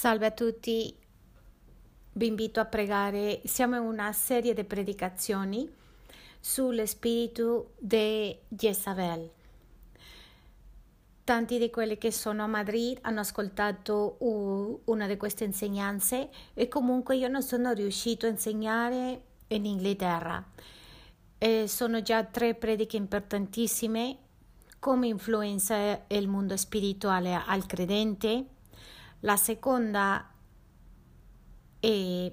Salve a tutti, vi invito a pregare. Siamo in una serie di predicazioni sullo spirito di Jezabel. Tanti di quelli che sono a Madrid hanno ascoltato una di queste insegnanze e comunque io non sono riuscito a insegnare in Inghilterra. E sono già tre prediche importantissime come influenza il mondo spirituale al credente la seconda è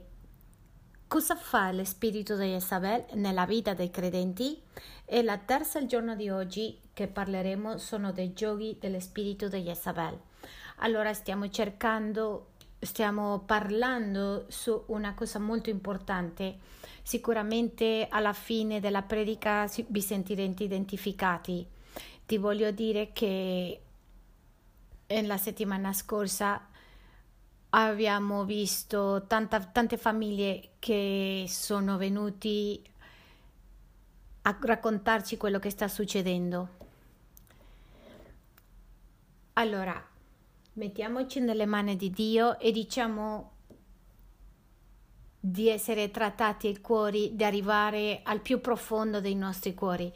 cosa fa lo spirito di Isabel nella vita dei credenti e la terza il giorno di oggi che parleremo sono dei giochi dello spirito di Isabel. Allora stiamo cercando, stiamo parlando su una cosa molto importante. Sicuramente alla fine della predica vi sentirete identificati. Ti voglio dire che la settimana scorsa abbiamo visto tanta, tante famiglie che sono venuti a raccontarci quello che sta succedendo. Allora, mettiamoci nelle mani di Dio e diciamo di essere trattati i cuori, di arrivare al più profondo dei nostri cuori.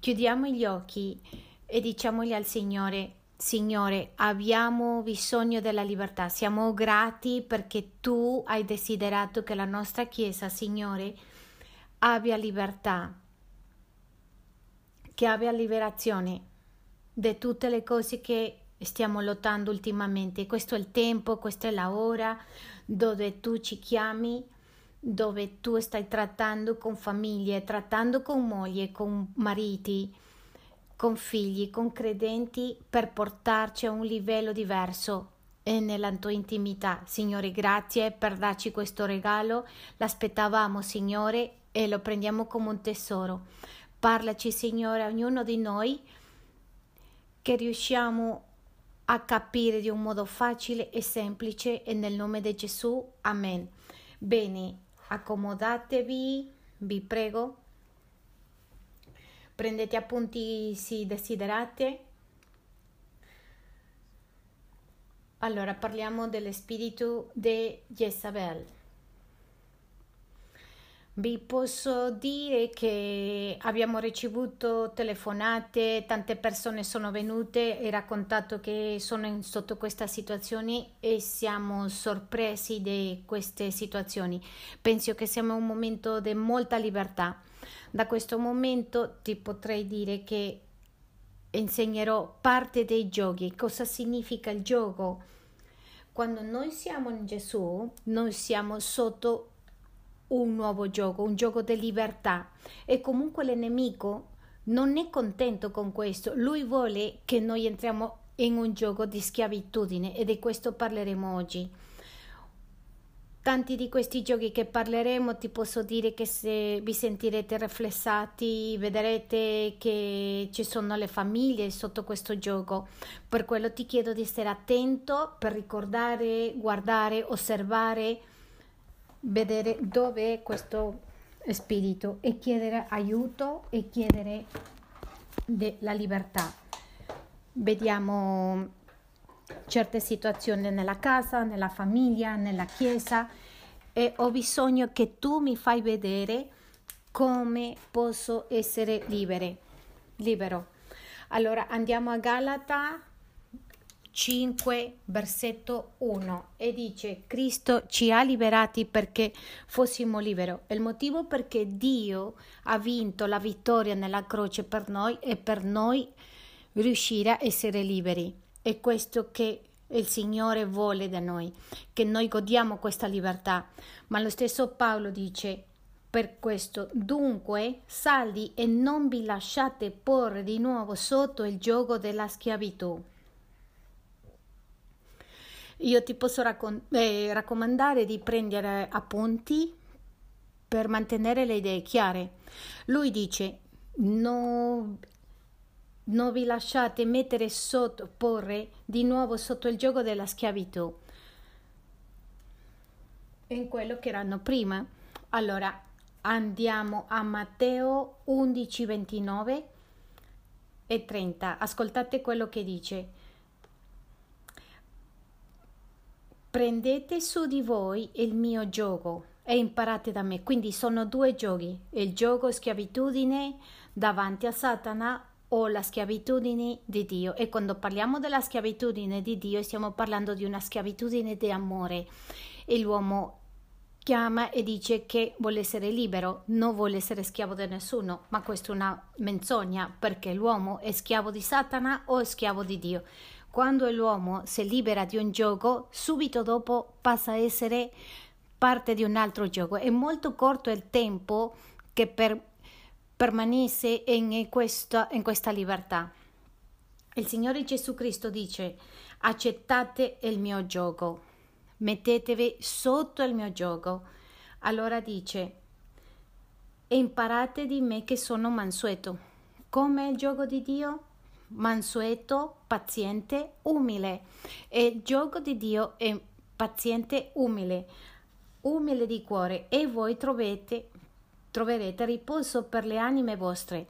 Chiudiamo gli occhi e diciamogli al Signore, Signore, abbiamo bisogno della libertà. Siamo grati perché tu hai desiderato che la nostra Chiesa, Signore, abbia libertà, che abbia liberazione di tutte le cose che stiamo lottando ultimamente. Questo è il tempo, questa è la ora dove tu ci chiami, dove tu stai trattando con famiglie, trattando con moglie, con mariti con figli, con credenti per portarci a un livello diverso e nella tua intimità. Signore, grazie per darci questo regalo. L'aspettavamo, Signore, e lo prendiamo come un tesoro. Parlaci, Signore, a ognuno di noi che riusciamo a capire di un modo facile e semplice e nel nome di Gesù. Amen. Bene, accomodatevi, vi prego. Prendete appunti se desiderate. Allora parliamo dello spirito di Jezabel. Vi posso dire che abbiamo ricevuto telefonate, tante persone sono venute e raccontato che sono in, sotto questa situazione e siamo sorpresi di queste situazioni. Penso che siamo in un momento di molta libertà. Da questo momento ti potrei dire che insegnerò parte dei giochi, cosa significa il gioco. Quando noi siamo in Gesù, noi siamo sotto un nuovo gioco, un gioco di libertà e comunque l'enemico non è contento con questo, lui vuole che noi entriamo in un gioco di schiavitudine e di questo parleremo oggi. Tanti di questi giochi che parleremo ti posso dire che se vi sentirete riflessati vedrete che ci sono le famiglie sotto questo gioco. Per quello ti chiedo di stare attento per ricordare, guardare, osservare vedere dove è questo spirito e chiedere aiuto e chiedere la libertà. Vediamo certe situazioni nella casa, nella famiglia, nella chiesa e ho bisogno che tu mi fai vedere come posso essere libere, libero. Allora andiamo a Galata 5, versetto 1 e dice Cristo ci ha liberati perché fossimo liberi. Il motivo perché Dio ha vinto la vittoria nella croce per noi e per noi riuscire a essere liberi. È questo che il Signore vuole da noi, che noi godiamo questa libertà. Ma lo stesso Paolo dice per questo, dunque, saldi e non vi lasciate porre di nuovo sotto il gioco della schiavitù. Io ti posso raccom- eh, raccomandare di prendere appunti per mantenere le idee chiare. Lui dice: no, non vi lasciate mettere sotto, porre di nuovo sotto il gioco della schiavitù in quello che erano prima. Allora andiamo a Matteo 11, 29 e 30. Ascoltate quello che dice. prendete su di voi il mio gioco e imparate da me. Quindi sono due giochi, il gioco schiavitudine davanti a Satana o la schiavitudine di Dio. E quando parliamo della schiavitudine di Dio stiamo parlando di una schiavitudine di amore. E l'uomo chiama e dice che vuole essere libero, non vuole essere schiavo di nessuno, ma questa è una menzogna perché l'uomo è schiavo di Satana o è schiavo di Dio. Quando l'uomo si libera di un gioco, subito dopo passa a essere parte di un altro gioco. È molto corto il tempo che per permanesse in questa, in questa libertà. Il Signore Gesù Cristo dice accettate il mio gioco, mettetevi sotto il mio gioco. Allora dice imparate di me che sono mansueto. Come il gioco di Dio? Mansueto, paziente, umile. E il gioco di Dio è paziente, umile, umile di cuore e voi trovate troverete riposo per le anime vostre.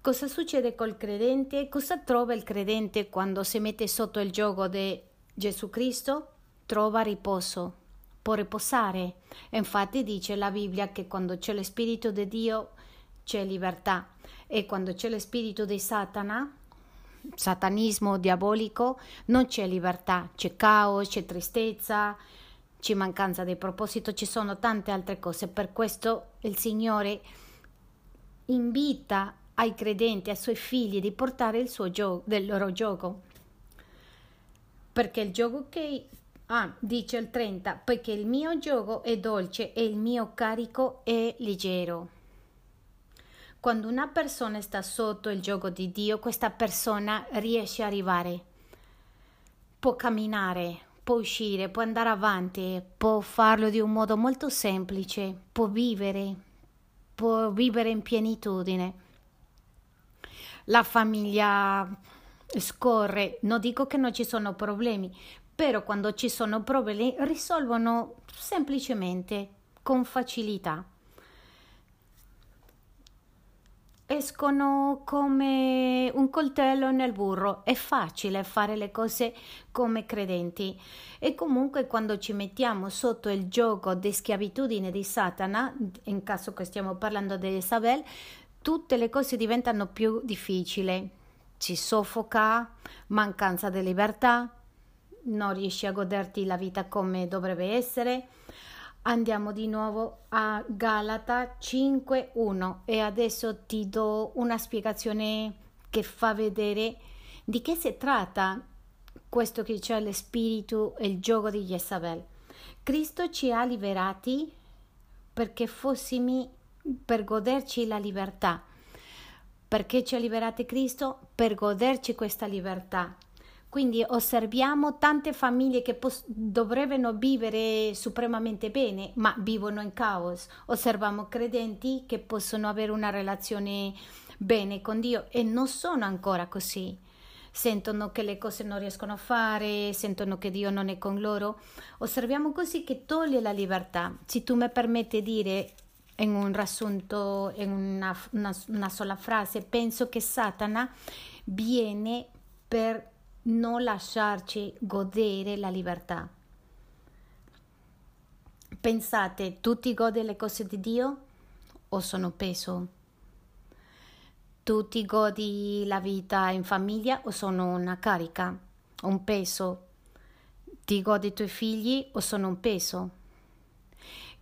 Cosa succede col credente? Cosa trova il credente quando si mette sotto il gioco di Gesù Cristo? Trova riposo, può riposare. Infatti dice la Bibbia che quando c'è lo Spirito di Dio c'è libertà e quando c'è lo Spirito di Satana, satanismo diabolico, non c'è libertà, c'è caos, c'è tristezza, c'è mancanza di proposito, ci sono tante altre cose. Per questo il Signore invita ai credenti, ai suoi figli, di portare il, suo gioco, del loro gioco. Perché il gioco che ah, dice il 30, poiché il mio gioco è dolce e il mio carico è leggero. Quando una persona sta sotto il gioco di Dio, questa persona riesce ad arrivare, può camminare, può uscire, può andare avanti, può farlo di un modo molto semplice, può vivere, può vivere in pienitudine. La famiglia scorre, non dico che non ci sono problemi, però quando ci sono problemi risolvono semplicemente, con facilità. Escono come un coltello nel burro. È facile fare le cose come credenti. E comunque quando ci mettiamo sotto il gioco di schiavitudine di Satana, in caso che stiamo parlando di Isabel, tutte le cose diventano più difficili. Ci soffoca, mancanza di libertà, non riesci a goderti la vita come dovrebbe essere Andiamo di nuovo a Galata 5.1 e adesso ti do una spiegazione che fa vedere di che si tratta questo che c'è lo spirito e il gioco di Jezabel. Cristo ci ha liberati perché fossimo per goderci la libertà. Perché ci ha liberati Cristo? Per goderci questa libertà. Quindi osserviamo tante famiglie che pos- dovrebbero vivere supremamente bene, ma vivono in caos. Osserviamo credenti che possono avere una relazione bene con Dio e non sono ancora così. Sentono che le cose non riescono a fare, sentono che Dio non è con loro. Osserviamo così che toglie la libertà. Se tu mi permetti di dire in un riassunto, in una, una, una sola frase, penso che Satana viene per non lasciarci godere la libertà. Pensate, tutti gode le cose di Dio o sono peso? Tutti godi la vita in famiglia o sono una carica, un peso? Ti godi i tuoi figli o sono un peso?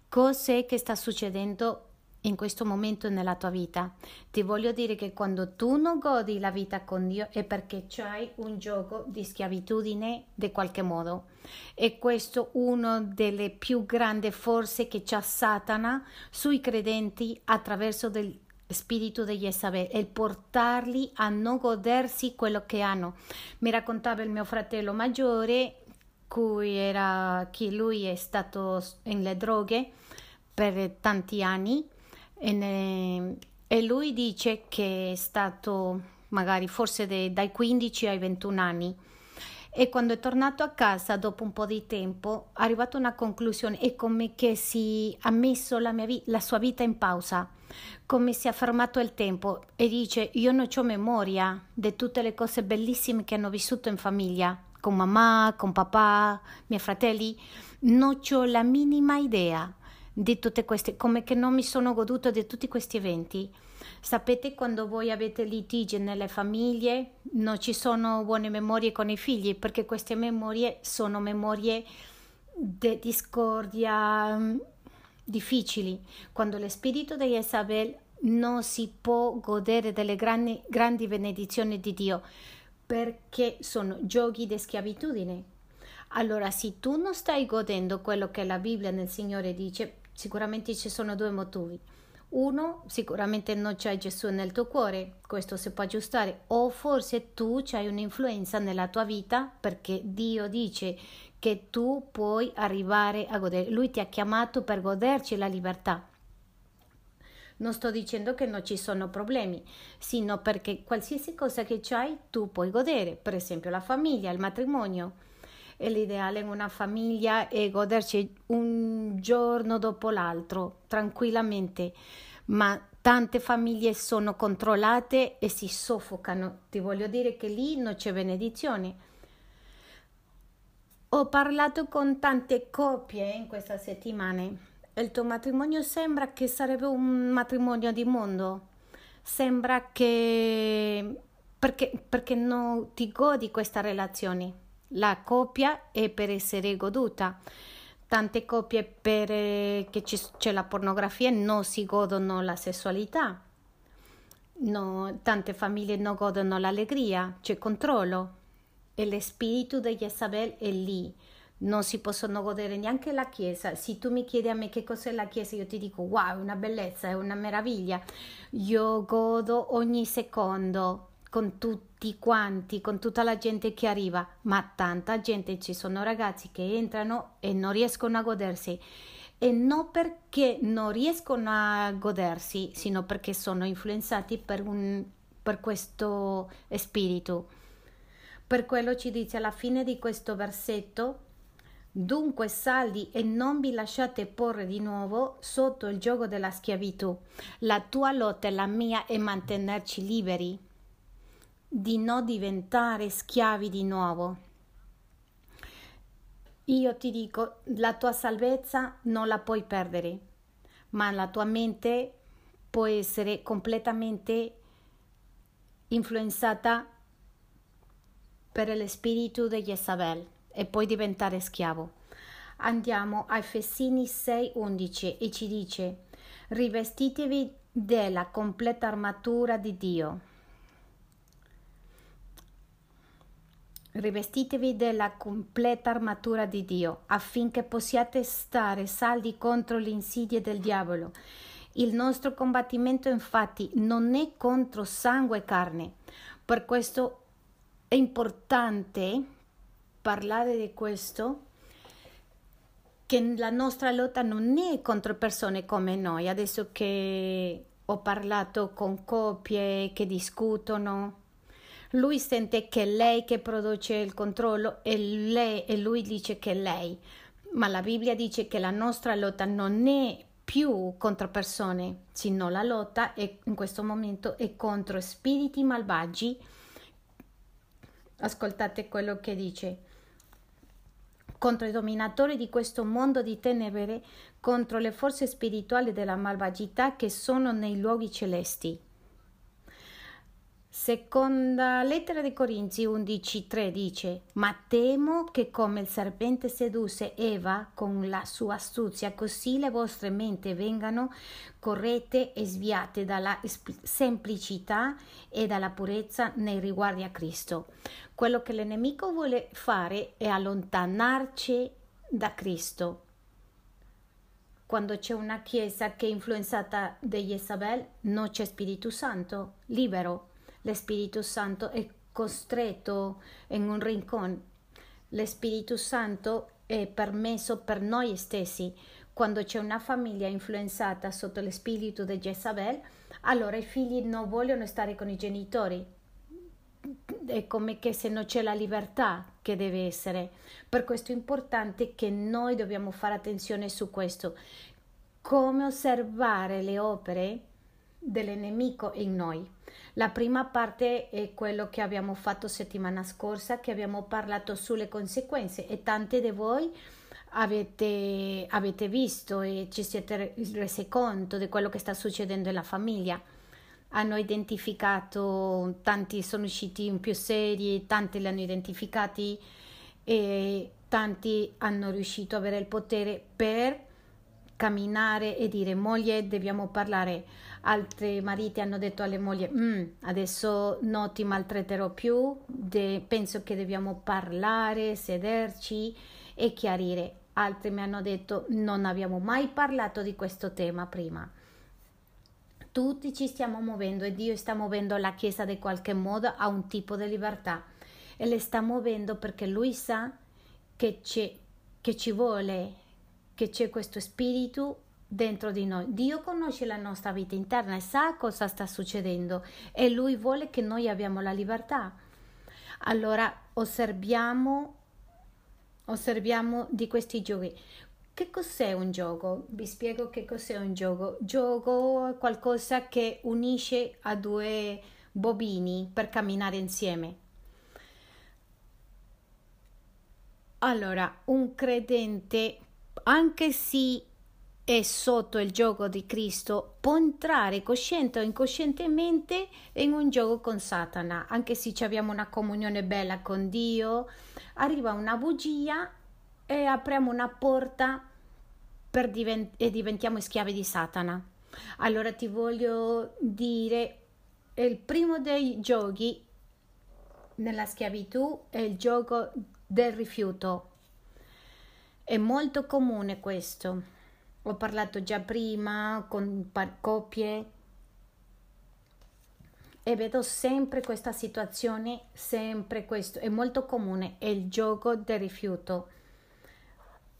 Cos'è che sta succedendo in questo momento nella tua vita. Ti voglio dire che quando tu non godi la vita con Dio è perché c'hai un gioco di schiavitudine di qualche modo. E questo è una delle più grandi forze che c'ha Satana sui credenti attraverso del spirito di Jezabel e portarli a non godersi quello che hanno. Mi raccontava il mio fratello maggiore, cui era che lui è stato nelle droghe per tanti anni e, e lui dice che è stato magari forse de, dai 15 ai 21 anni. E quando è tornato a casa dopo un po' di tempo è arrivato a una conclusione. È come che si ha messo la, vi- la sua vita in pausa come si è fermato il tempo. E dice io non ho memoria di tutte le cose bellissime che hanno vissuto in famiglia con mamma, con papà, miei fratelli, non ho la minima idea di tutte queste, come che non mi sono goduto di tutti questi eventi. Sapete quando voi avete litigi nelle famiglie, non ci sono buone memorie con i figli, perché queste memorie sono memorie di discordia mm, difficili. Quando lo spirito di Isabel non si può godere delle grandi, grandi benedizioni di Dio, perché sono giochi di schiavitudine. Allora, se tu non stai godendo quello che la Bibbia nel Signore dice, Sicuramente ci sono due motivi. Uno, sicuramente non c'è Gesù nel tuo cuore, questo si può aggiustare, o forse tu hai un'influenza nella tua vita perché Dio dice che tu puoi arrivare a godere. Lui ti ha chiamato per goderci la libertà. Non sto dicendo che non ci sono problemi, sino perché qualsiasi cosa che c'hai tu puoi godere, per esempio la famiglia, il matrimonio e l'ideale in una famiglia è goderci un giorno dopo l'altro tranquillamente, ma tante famiglie sono controllate e si soffocano. Ti voglio dire che lì non c'è benedizione. Ho parlato con tante coppie in questa settimana. Il tuo matrimonio sembra che sarebbe un matrimonio di mondo. Sembra che perché, perché non ti godi questa relazione la coppia è per essere goduta. Tante coppie per eh, che c'è la pornografia non si godono la sessualità. No, tante famiglie non godono l'allegria, c'è controllo. E lo spirito di Jezabel è lì. Non si possono godere neanche la Chiesa. Se tu mi chiedi a me che cos'è la Chiesa, io ti dico wow, è una bellezza, è una meraviglia. Io godo ogni secondo con tutti quanti, con tutta la gente che arriva, ma tanta gente, ci sono ragazzi che entrano e non riescono a godersi e non perché non riescono a godersi, sino perché sono influenzati per, un, per questo spirito. Per quello ci dice alla fine di questo versetto Dunque saldi e non vi lasciate porre di nuovo sotto il gioco della schiavitù. La tua lotta e la mia è mantenerci liberi di non diventare schiavi di nuovo. Io ti dico, la tua salvezza non la puoi perdere, ma la tua mente può essere completamente influenzata per lo spirito di Jezabel e puoi diventare schiavo. Andiamo a Efesini 6:11 e ci dice: Rivestitevi della completa armatura di Dio Rivestitevi della completa armatura di Dio affinché possiate stare saldi contro le insidie del diavolo. Il nostro combattimento infatti non è contro sangue e carne. Per questo è importante parlare di questo che la nostra lotta non è contro persone come noi. Adesso che ho parlato con coppie che discutono, lui sente che è lei che produce il controllo e, lei, e lui dice che è lei. Ma la Bibbia dice che la nostra lotta non è più contro persone, sino la lotta è, in questo momento è contro spiriti malvagi. Ascoltate quello che dice. Contro i dominatori di questo mondo di tenebre, contro le forze spirituali della malvagità che sono nei luoghi celesti. Seconda lettera di Corinzi 11:3 dice: Ma temo che come il serpente sedusse Eva con la sua astuzia, così le vostre menti vengano corrette e sviate dalla semplicità e dalla purezza nei riguardi a Cristo. Quello che l'enemico vuole fare è allontanarci da Cristo. Quando c'è una chiesa che è influenzata da Jezabel, non c'è Spirito Santo libero Spirito Santo è costretto in un rincon. Lo Spirito Santo è permesso per noi stessi. Quando c'è una famiglia influenzata sotto lo spirito di Jezabel, allora i figli non vogliono stare con i genitori. È come che se non c'è la libertà che deve essere. Per questo è importante che noi dobbiamo fare attenzione su questo. Come osservare le opere del nemico in noi. La prima parte è quello che abbiamo fatto settimana scorsa, che abbiamo parlato sulle conseguenze e tante di voi avete, avete visto e ci siete resi conto di quello che sta succedendo nella famiglia. Hanno identificato, tanti sono usciti in più serie, tanti li hanno identificati e tanti hanno riuscito ad avere il potere per camminare e dire moglie dobbiamo parlare altri mariti hanno detto alle mogli mm, adesso non ti maltratterò più de- penso che dobbiamo parlare sederci e chiarire. Altri mi hanno detto non abbiamo mai parlato di questo tema prima. Tutti ci stiamo muovendo e Dio sta muovendo la Chiesa di qualche modo a un tipo di libertà. E le sta muovendo perché Lui sa che, che ci vuole che c'è questo spirito dentro di noi. Dio conosce la nostra vita interna e sa cosa sta succedendo e Lui vuole che noi abbiamo la libertà. Allora osserviamo, osserviamo di questi giochi. Che cos'è un gioco? Vi spiego che cos'è un gioco. Gioco è qualcosa che unisce a due bobini per camminare insieme. Allora, un credente anche se è sotto il gioco di Cristo, può entrare cosciente o incoscientemente in un gioco con Satana, anche se abbiamo una comunione bella con Dio, arriva una bugia e apriamo una porta divent- e diventiamo schiavi di Satana. Allora ti voglio dire, il primo dei giochi nella schiavitù è il gioco del rifiuto è molto comune questo. Ho parlato già prima con coppie e vedo sempre questa situazione, sempre questo. È molto comune, è il gioco del rifiuto.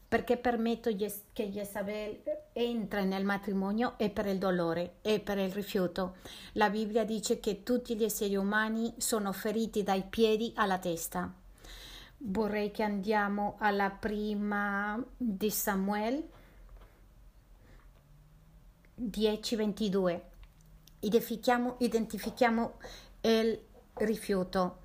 Perché permetto che Jezabel entra nel matrimonio è per il dolore, è per il rifiuto. La Bibbia dice che tutti gli esseri umani sono feriti dai piedi alla testa vorrei che andiamo alla prima di Samuel 10:22. Identifichiamo, identifichiamo il rifiuto.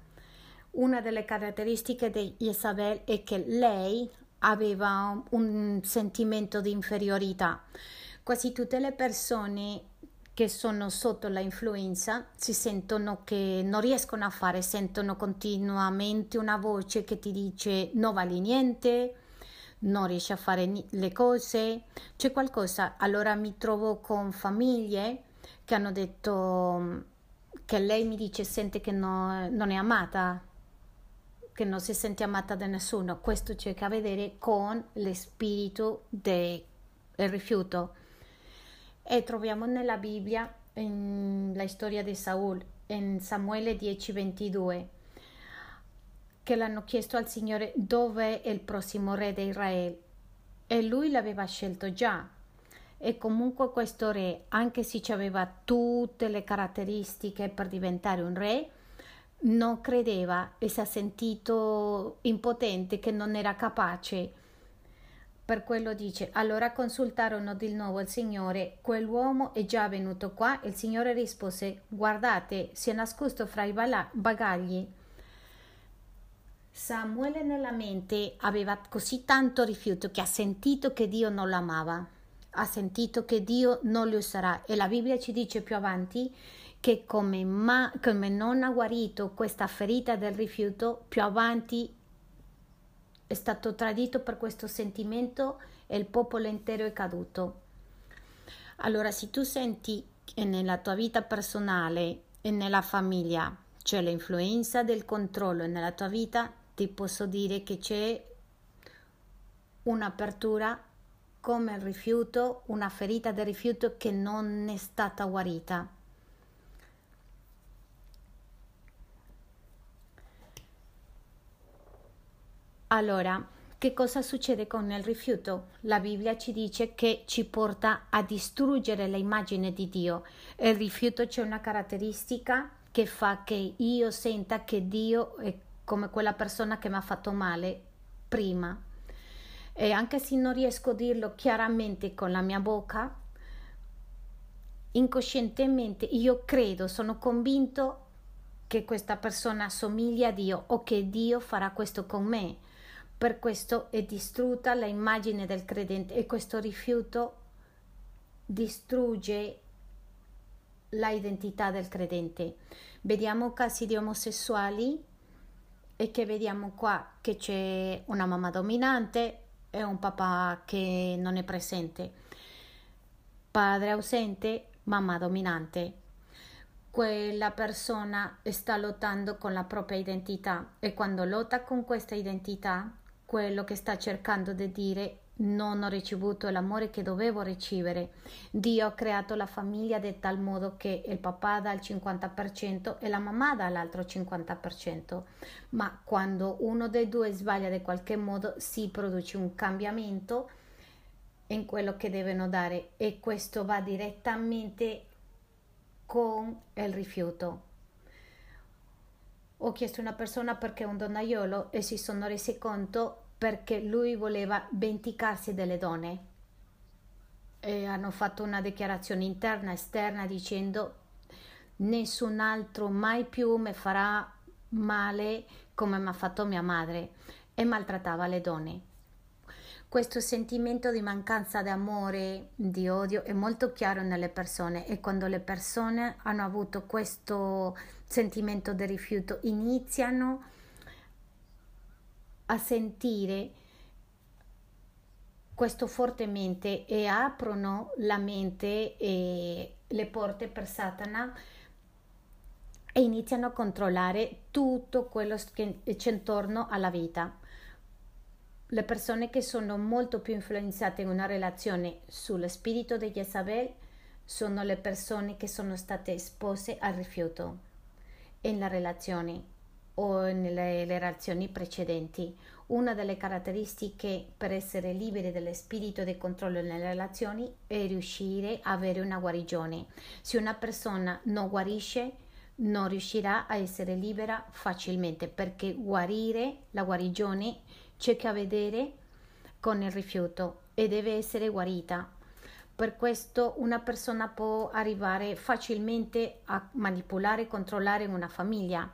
Una delle caratteristiche di Isabel è che lei aveva un sentimento di inferiorità. Quasi tutte le persone che sono sotto la influenza si sentono che non riescono a fare, sentono continuamente una voce che ti dice non vali niente, non riesci a fare le cose, c'è qualcosa. Allora mi trovo con famiglie che hanno detto mm, che lei mi dice sente che no, non è amata, che non si sente amata da nessuno. Questo c'è a vedere con lo spirito del rifiuto e troviamo nella Bibbia la storia di Saul in Samuele 10:22 che l'hanno chiesto al Signore dove è il prossimo re di Israele e lui l'aveva scelto già e comunque questo re anche se aveva tutte le caratteristiche per diventare un re non credeva e si è sentito impotente che non era capace per quello dice, allora consultarono di nuovo il Signore, quell'uomo è già venuto qua. Il Signore rispose, guardate, si è nascosto fra i bagagli. Samuele nella mente aveva così tanto rifiuto che ha sentito che Dio non l'amava, ha sentito che Dio non lo userà e la Bibbia ci dice più avanti che come, ma, come non ha guarito questa ferita del rifiuto, più avanti è stato tradito per questo sentimento e il popolo intero è caduto. Allora, se tu senti nella tua vita personale e nella famiglia c'è l'influenza del controllo nella tua vita, ti posso dire che c'è un'apertura come il rifiuto, una ferita del rifiuto che non è stata guarita. Allora, che cosa succede con il rifiuto? La Bibbia ci dice che ci porta a distruggere l'immagine di Dio. Il rifiuto c'è una caratteristica che fa che io senta che Dio è come quella persona che mi ha fatto male prima. E anche se non riesco a dirlo chiaramente con la mia bocca, incoscientemente io credo, sono convinto che questa persona assomiglia a Dio o che Dio farà questo con me. Per questo è distrutta l'immagine del credente e questo rifiuto distrugge l'identità del credente. Vediamo casi di omosessuali e che vediamo qua che c'è una mamma dominante e un papà che non è presente. Padre ausente, mamma dominante. Quella persona sta lottando con la propria identità e quando lotta con questa identità, quello che sta cercando di dire non ho ricevuto l'amore che dovevo ricevere. Dio ha creato la famiglia di tal modo che il papà dà il 50% e la mamma dà l'altro 50%. Ma quando uno dei due sbaglia di qualche modo si produce un cambiamento in quello che devono dare e questo va direttamente con il rifiuto. Ho chiesto a una persona perché un donnaiolo e si sono resi conto perché lui voleva vendicarsi delle donne. E hanno fatto una dichiarazione interna e esterna dicendo nessun altro mai più mi farà male come mi ha fatto mia madre e maltrattava le donne. Questo sentimento di mancanza di amore, di odio è molto chiaro nelle persone e quando le persone hanno avuto questo sentimento di rifiuto iniziano a sentire questo fortemente e aprono la mente e le porte per Satana e iniziano a controllare tutto quello che c'è intorno alla vita. Le persone che sono molto più influenzate in una relazione sullo spirito di Jezabel sono le persone che sono state espose al rifiuto in la relazione o nelle relazioni precedenti. Una delle caratteristiche per essere liberi dello spirito di controllo nelle relazioni è riuscire a avere una guarigione. Se una persona non guarisce, non riuscirà a essere libera facilmente perché guarire, la guarigione, c'è che a vedere con il rifiuto e deve essere guarita. Per questo una persona può arrivare facilmente a manipolare e controllare una famiglia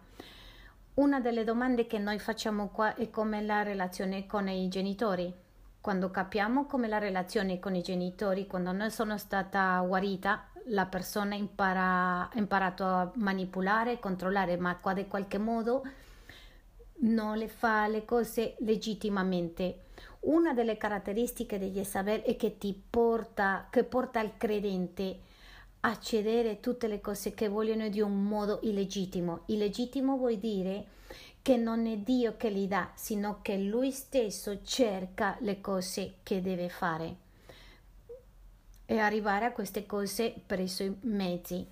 una delle domande che noi facciamo qua è come la relazione con i genitori. Quando capiamo come la relazione con i genitori, quando noi sono stata guarita, la persona impara, ha imparato a manipolare controllare, ma qua di qualche modo non le fa le cose legittimamente. Una delle caratteristiche degli Isabel è che ti porta, che porta il credente a tutte le cose che vogliono di un modo illegittimo. Illegittimo vuol dire che non è Dio che li dà, sino che Lui stesso cerca le cose che deve fare e arrivare a queste cose per i mezzi.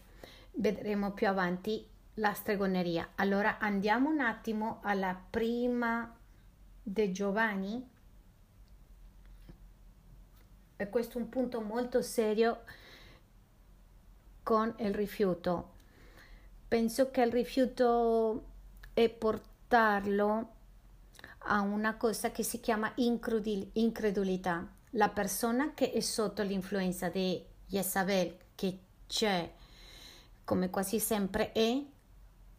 Vedremo più avanti la stregoneria. Allora andiamo un attimo alla prima di Giovanni. E questo è un punto molto serio con il rifiuto. Penso che il rifiuto è portarlo a una cosa che si chiama incredulità. La persona che è sotto l'influenza di Jezabel, che c'è come quasi sempre è,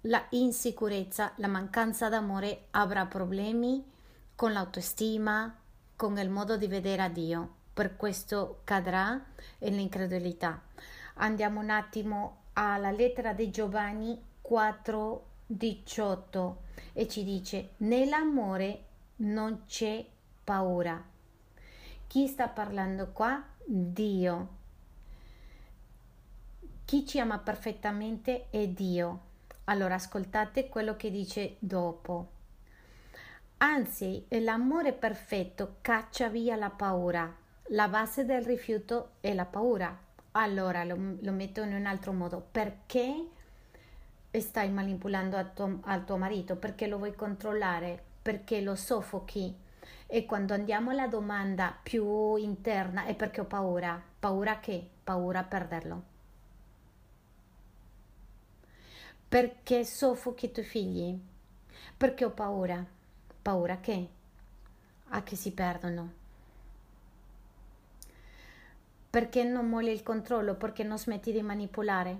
la insicurezza, la mancanza d'amore avrà problemi con l'autostima, con il modo di vedere a Dio. Per questo cadrà nell'incredulità. Andiamo un attimo alla lettera di Giovanni 4:18 e ci dice: Nell'amore non c'è paura. Chi sta parlando qua? Dio. Chi ci ama perfettamente è Dio. Allora ascoltate quello che dice dopo. Anzi, l'amore perfetto caccia via la paura. La base del rifiuto è la paura. Allora lo, lo metto in un altro modo. Perché stai manipolando al tuo, al tuo marito? Perché lo vuoi controllare? Perché lo soffochi? E quando andiamo alla domanda più interna è perché ho paura. Paura che? Paura a perderlo. Perché soffochi i tuoi figli? Perché ho paura. Paura che? A che si perdono Perché non molli il controllo? Perché non smetti di manipolare?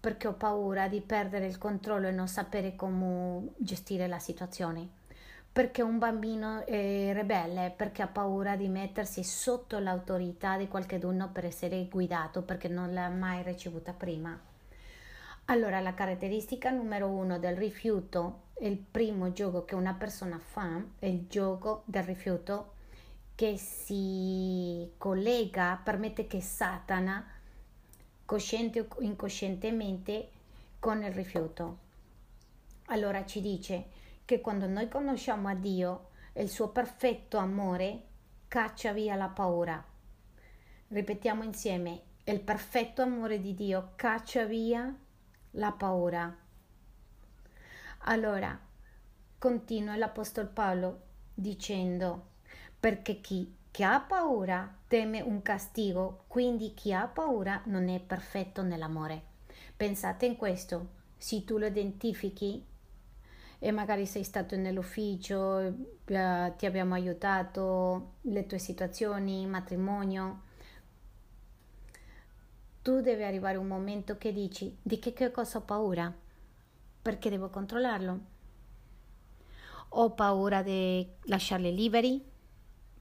Perché ho paura di perdere il controllo e non sapere come gestire la situazione? Perché un bambino è ribelle? Perché ha paura di mettersi sotto l'autorità di qualcuno per essere guidato perché non l'ha mai ricevuta prima? Allora, la caratteristica numero uno del rifiuto, il primo gioco che una persona fa, è il gioco del rifiuto che si collega, permette che Satana, cosciente o incoscientemente, con il rifiuto. Allora ci dice che quando noi conosciamo a Dio, il suo perfetto amore caccia via la paura. Ripetiamo insieme, il perfetto amore di Dio caccia via la paura. Allora, continua l'Apostolo Paolo dicendo, perché chi, chi ha paura teme un castigo, quindi chi ha paura non è perfetto nell'amore. Pensate in questo, se tu lo identifichi e magari sei stato nell'ufficio, eh, ti abbiamo aiutato, le tue situazioni, matrimonio, tu devi arrivare un momento che dici di che, che cosa ho paura, perché devo controllarlo. Ho paura di lasciarli liberi,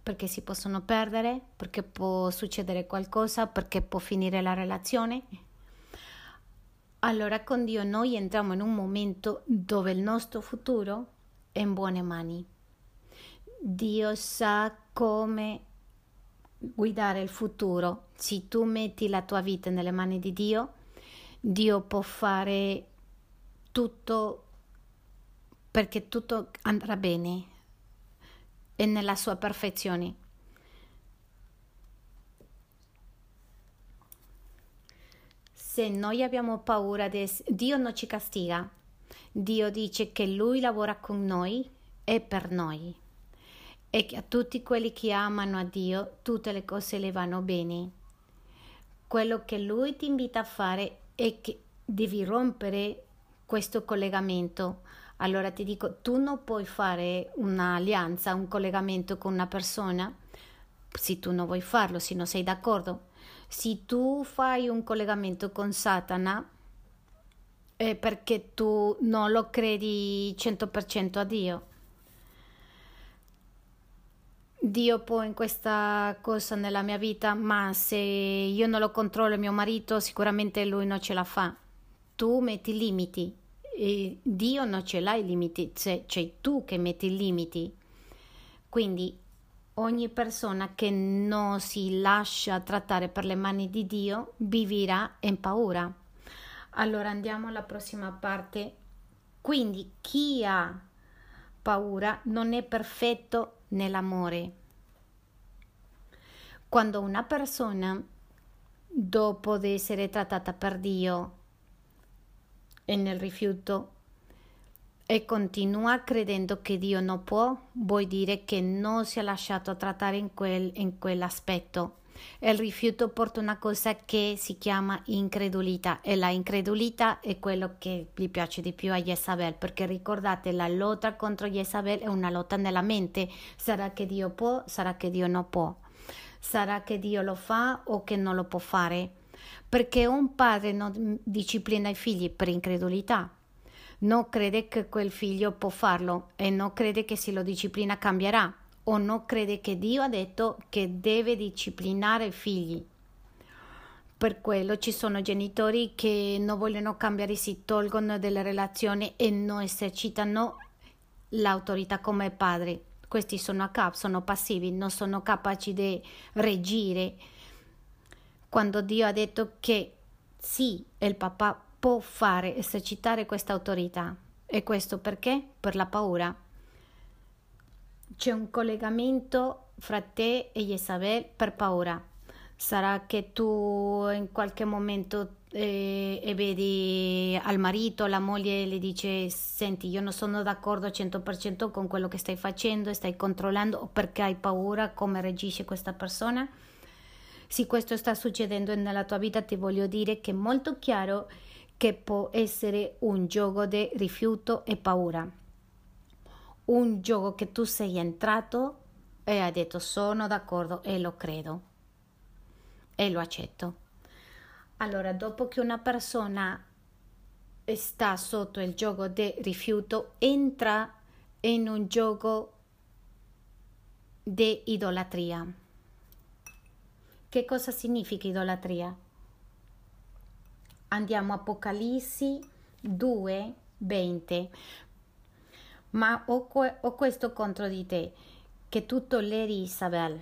perché si possono perdere, perché può succedere qualcosa, perché può finire la relazione. Allora con Dio noi entriamo in un momento dove il nostro futuro è in buone mani. Dio sa come guidare il futuro. Se tu metti la tua vita nelle mani di Dio, Dio può fare tutto perché tutto andrà bene e nella sua perfezione. Se noi abbiamo paura, di, Dio non ci castiga. Dio dice che Lui lavora con noi e per noi e che a tutti quelli che amano a Dio tutte le cose le vanno bene. Quello che Lui ti invita a fare è che devi rompere questo collegamento allora ti dico, tu non puoi fare un'alleanza, un collegamento con una persona se tu non vuoi farlo, se non sei d'accordo. Se tu fai un collegamento con Satana è perché tu non lo credi 100% a Dio. Dio può in questa cosa nella mia vita, ma se io non lo controllo mio marito, sicuramente lui non ce la fa. Tu metti limiti e Dio non ce l'ha i limiti, c'è, c'è tu che metti i limiti. Quindi ogni persona che non si lascia trattare per le mani di Dio vivrà in paura. Allora andiamo alla prossima parte. Quindi chi ha paura non è perfetto nell'amore. Quando una persona, dopo di essere trattata per Dio, e nel rifiuto e continua credendo che Dio non può, vuol dire che non si è lasciato trattare in, quel, in quell'aspetto. Il rifiuto porta una cosa che si chiama incredulità e la incredulità è quello che gli piace di più a Jezabel perché ricordate la lotta contro Jezabel è una lotta nella mente. Sarà che Dio può, sarà che Dio non può sarà che Dio lo fa o che non lo può fare perché un padre non disciplina i figli per incredulità. Non crede che quel figlio può farlo e non crede che se lo disciplina cambierà o non crede che Dio ha detto che deve disciplinare i figli. Per quello ci sono genitori che non vogliono cambiare, si tolgono delle relazioni e non esercitano l'autorità come padre. Questi sono a capo, sono passivi, non sono capaci di reagire quando Dio ha detto che sì, il papà può fare, esercitare questa autorità. E questo perché? Per la paura. C'è un collegamento fra te e Isabel per paura. Sarà che tu in qualche momento eh, e vedi al marito, la moglie le dice senti io non sono d'accordo al 100% con quello che stai facendo, stai controllando o perché hai paura come reagisce questa persona se questo sta succedendo nella tua vita, ti voglio dire che è molto chiaro che può essere un gioco di rifiuto e paura. Un gioco che tu sei entrato e hai detto sono d'accordo e lo credo. e lo accetto. Allora, dopo che una persona sta sotto il gioco del rifiuto, entra in un gioco di idolatria. Che cosa significa idolatria? Andiamo a Apocalissi 2, 20. Ma ho, ho questo contro di te, che tutto l'eri Isabel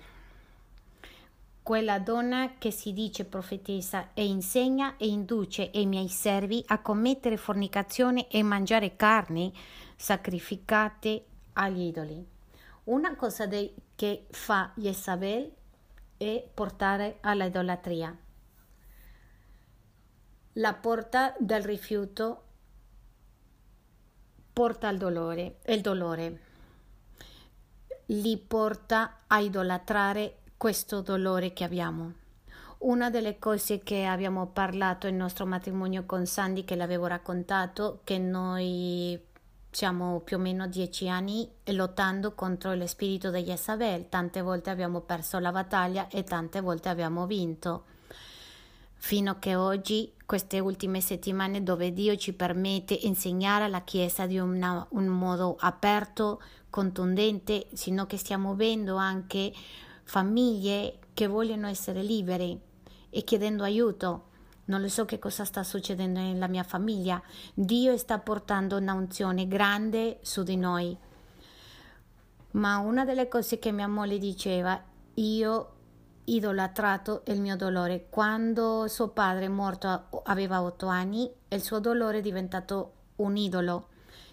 quella donna che si dice profetessa e insegna e induce i miei servi a commettere fornicazione e mangiare carni sacrificate agli idoli. Una cosa de- che fa Jezabel è portare all'idolatria. La porta del rifiuto porta al dolore, il dolore li porta a idolatrare questo dolore che abbiamo. Una delle cose che abbiamo parlato nel nostro matrimonio con Sandy, che l'avevo raccontato, che noi siamo più o meno dieci anni lottando contro lo spirito di Jezabel. Tante volte abbiamo perso la battaglia e tante volte abbiamo vinto. Fino che oggi, queste ultime settimane, dove Dio ci permette di insegnare alla Chiesa di una, un modo aperto, contundente, sino che stiamo vedendo anche famiglie che vogliono essere libere e chiedendo aiuto. Non lo so che cosa sta succedendo nella mia famiglia. Dio sta portando un'unzione grande su di noi. Ma una delle cose che mia moglie diceva, io idolatrato il mio dolore. Quando suo padre morto aveva otto anni, il suo dolore è diventato un idolo.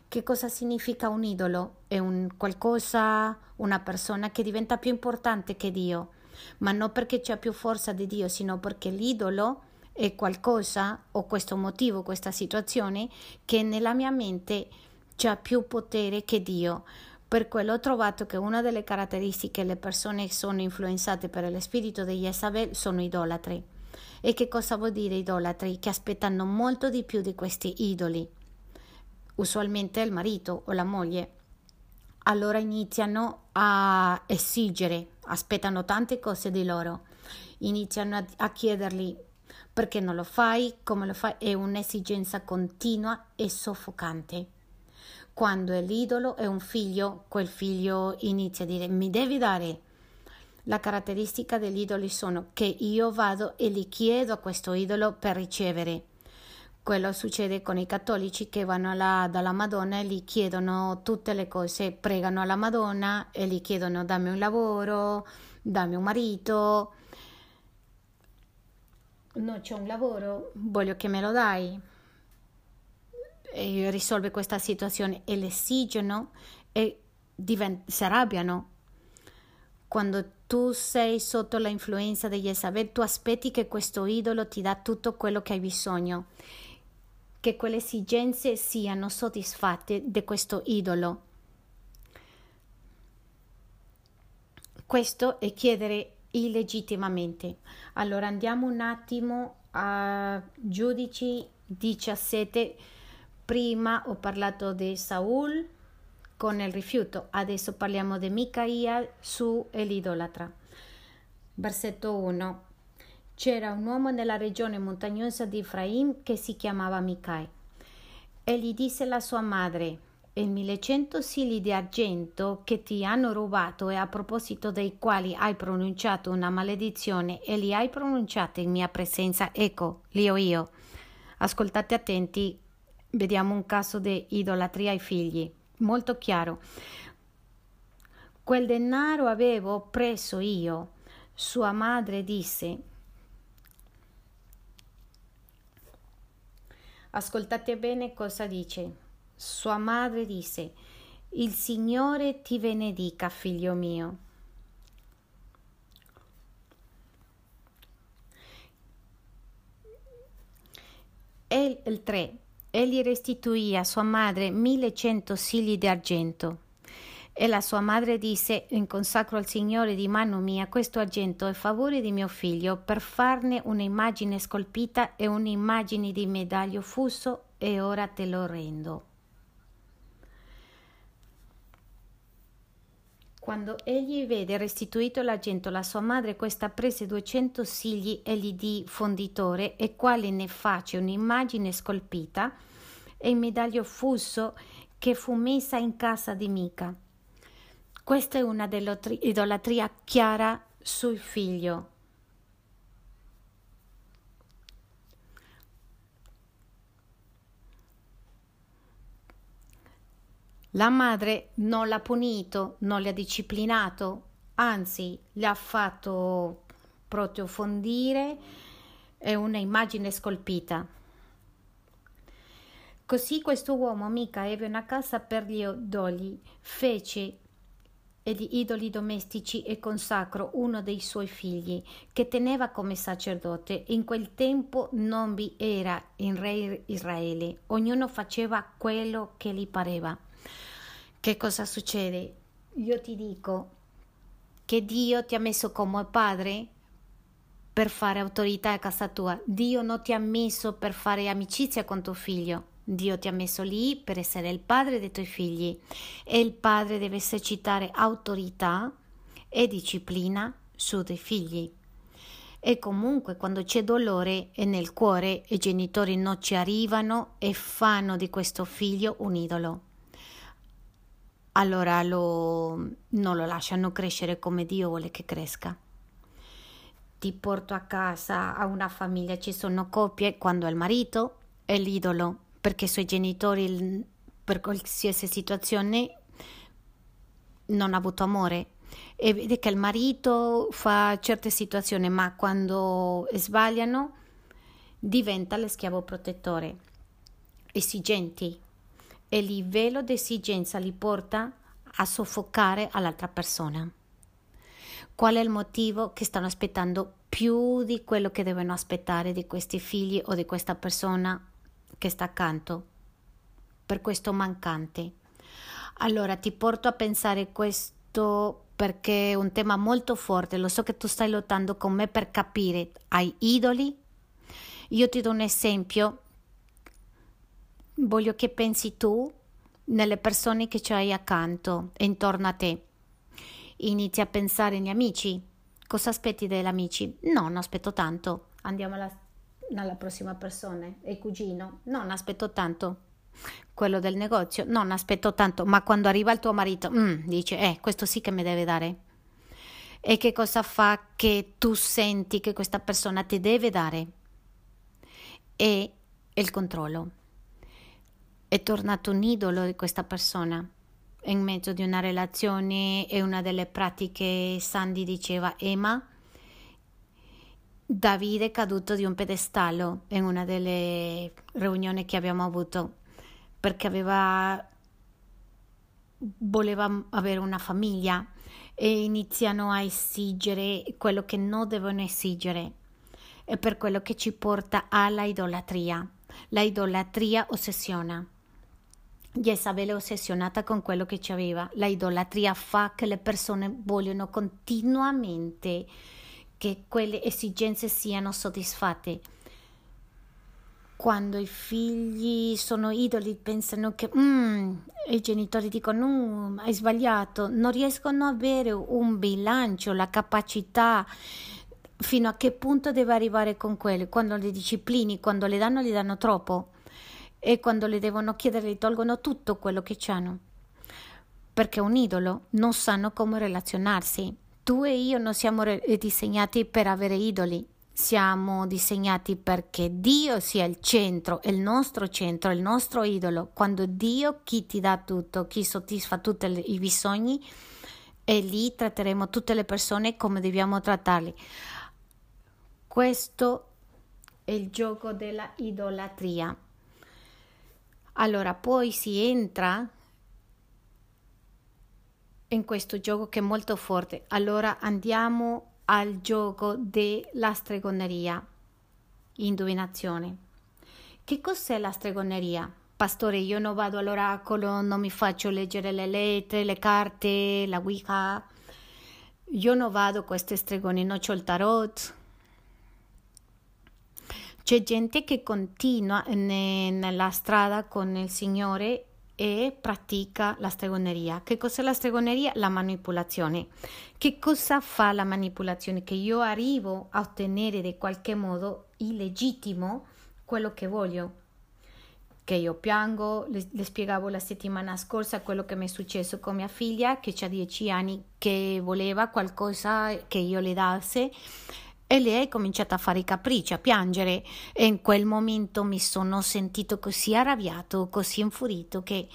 Che cosa significa un idolo? È un qualcosa, una persona che diventa più importante che Dio, ma non perché c'è più forza di Dio, sino perché l'idolo è qualcosa o questo motivo, questa situazione che nella mia mente c'è più potere che Dio. Per quello ho trovato che una delle caratteristiche le persone che sono influenzate per lo spirito di Jezabel sono idolatri. E che cosa vuol dire idolatri? Che aspettano molto di più di questi idoli usualmente il marito o la moglie. Allora iniziano a esigere, aspettano tante cose di loro, iniziano a, chiedergli perché non lo fai, come lo fai, è un'esigenza continua e soffocante. Quando è l'idolo è un figlio, quel figlio inizia a dire mi devi dare. La caratteristica degli idoli sono che io vado e gli chiedo a questo idolo per ricevere quello succede con i cattolici che vanno alla, dalla Madonna e gli chiedono tutte le cose, pregano alla Madonna e gli chiedono dammi un lavoro, dammi un marito. Non c'è un lavoro, voglio che me lo dai. E risolve questa situazione e l'esigono e divent- si arrabbiano. Quando tu sei sotto l'influenza di Jezabel, tu aspetti che questo idolo ti dà tutto quello che hai bisogno che quelle esigenze siano soddisfatte di questo idolo. Questo è chiedere illegittimamente. Allora andiamo un attimo a Giudici 17. Prima ho parlato di Saul con il rifiuto, adesso parliamo di Micaia su l'idolatra. Versetto 1. C'era un uomo nella regione montagnosa di Efraim che si chiamava Micai. Egli disse alla sua madre: i 1100 sili di argento che ti hanno rubato e a proposito dei quali hai pronunciato una maledizione e li hai pronunciati in mia presenza, ecco, li ho io. Ascoltate attenti, vediamo un caso di idolatria ai figli, molto chiaro. Quel denaro avevo preso io. Sua madre disse: Ascoltate bene cosa dice. Sua madre disse, Il Signore ti benedica, figlio mio. E il 3. Egli restituì a sua madre 1100 sigli di argento. E la sua madre disse, in consacro al Signore di mano mia questo argento a favore di mio figlio per farne un'immagine scolpita e un'immagine di medaglio fuso e ora te lo rendo. Quando egli vede restituito l'argento alla sua madre, questa prese duecento sigli e gli di fonditore, e quale ne face un'immagine scolpita, e il medaglio fusso che fu messa in casa di Mica. Questa è una idolatria chiara sul figlio. La madre non l'ha punito, non l'ha disciplinato, anzi le ha fatto proprio fondire è una immagine scolpita. Così questo uomo mica ebbe una casa per gli idoli, fece gli idoli domestici e consacrò uno dei suoi figli, che teneva come sacerdote. In quel tempo non vi era in re Israele, ognuno faceva quello che gli pareva. Che cosa succede? Io ti dico che Dio ti ha messo come padre per fare autorità a casa tua. Dio non ti ha messo per fare amicizia con tuo figlio. Dio ti ha messo lì per essere il padre dei tuoi figli e il padre deve esercitare autorità e disciplina su dei figli. E comunque quando c'è dolore e nel cuore i genitori non ci arrivano e fanno di questo figlio un idolo allora lo, non lo lasciano crescere come Dio vuole che cresca. Ti porto a casa a una famiglia, ci sono coppie quando il marito è l'idolo perché i suoi genitori per qualsiasi situazione non ha avuto amore. E vede che il marito fa certe situazioni ma quando sbagliano diventa lo schiavo protettore. Esigenti e il livello di esigenza li porta a soffocare all'altra persona. Qual è il motivo che stanno aspettando più di quello che devono aspettare di questi figli o di questa persona che sta accanto? Per questo mancante. Allora ti porto a pensare questo perché è un tema molto forte, lo so che tu stai lottando con me per capire, hai idoli? Io ti do un esempio voglio che pensi tu nelle persone che hai accanto e intorno a te. Inizi a pensare agli amici. Cosa aspetti dagli amici? No, non aspetto tanto. Andiamo alla, alla prossima persona. Il cugino? No, non aspetto tanto. Quello del negozio? No, non aspetto tanto. Ma quando arriva il tuo marito, mm, dice, eh, questo sì che mi deve dare. E che cosa fa che tu senti che questa persona ti deve dare? E il controllo è tornato un idolo di questa persona. In mezzo di una relazione e una delle pratiche, Sandy diceva Emma, Davide è caduto di un pedestallo in una delle riunioni che abbiamo avuto perché aveva voleva avere una famiglia e iniziano a esigere quello che non devono esigere. È per quello che ci porta alla idolatria. La idolatria ossessiona Jezabel è ossessionata con quello che ci aveva. La idolatria fa che le persone vogliono continuamente che quelle esigenze siano soddisfatte. Quando i figli sono idoli pensano che mm, i genitori dicono mm, hai sbagliato, non riescono ad avere un bilancio, la capacità fino a che punto deve arrivare con quelli. Quando le disciplini, quando le danno, gli danno troppo e quando le devono chiedere gli tolgono tutto quello che hanno. Perché un idolo non sanno come relazionarsi. Tu e io non siamo re- disegnati per avere idoli, siamo disegnati perché Dio sia il centro, il nostro centro, il nostro idolo. Quando Dio chi ti dà tutto, chi soddisfa tutti i bisogni, e lì tratteremo tutte le persone come dobbiamo trattarli. Questo è il gioco della idolatria. Allora poi si entra in questo gioco che è molto forte. Allora andiamo al gioco della stregoneria, indovinazione. Che cos'è la stregoneria? Pastore, io non vado all'oracolo, non mi faccio leggere le lettere, le carte, la Wicca. Io non vado a queste stregoni, non ho il tarot. C'è gente che continua ne, nella strada con il Signore e pratica la stregoneria. Che cos'è la stregoneria? La manipolazione. Che cosa fa la manipolazione? Che io arrivo a ottenere in qualche modo illegittimo quello che voglio. Che io piango, le, le, spiegavo la settimana scorsa quello che mi è successo con mia figlia che ha dieci anni che voleva qualcosa che io le dassi e lei ha cominciato a fare i capricci, a piangere. E in quel momento mi sono sentito così arrabbiato, così infurito che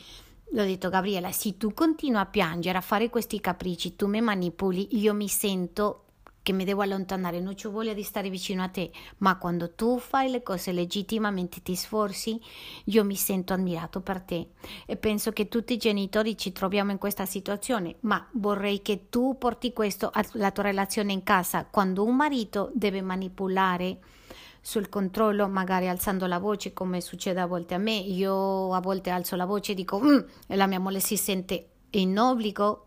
le ho detto Gabriela, se tu continui a piangere, a fare questi capricci, tu mi manipoli, io mi sento che mi devo allontanare, non ho voglia di stare vicino a te, ma quando tu fai le cose legittimamente, ti sforzi, io mi sento ammirato per te. E penso che tutti i genitori ci troviamo in questa situazione, ma vorrei che tu porti questo alla tua relazione in casa, quando un marito deve manipolare sul controllo, magari alzando la voce come succede a volte a me, io a volte alzo la voce e dico mm", e la mia moglie si sente in obbligo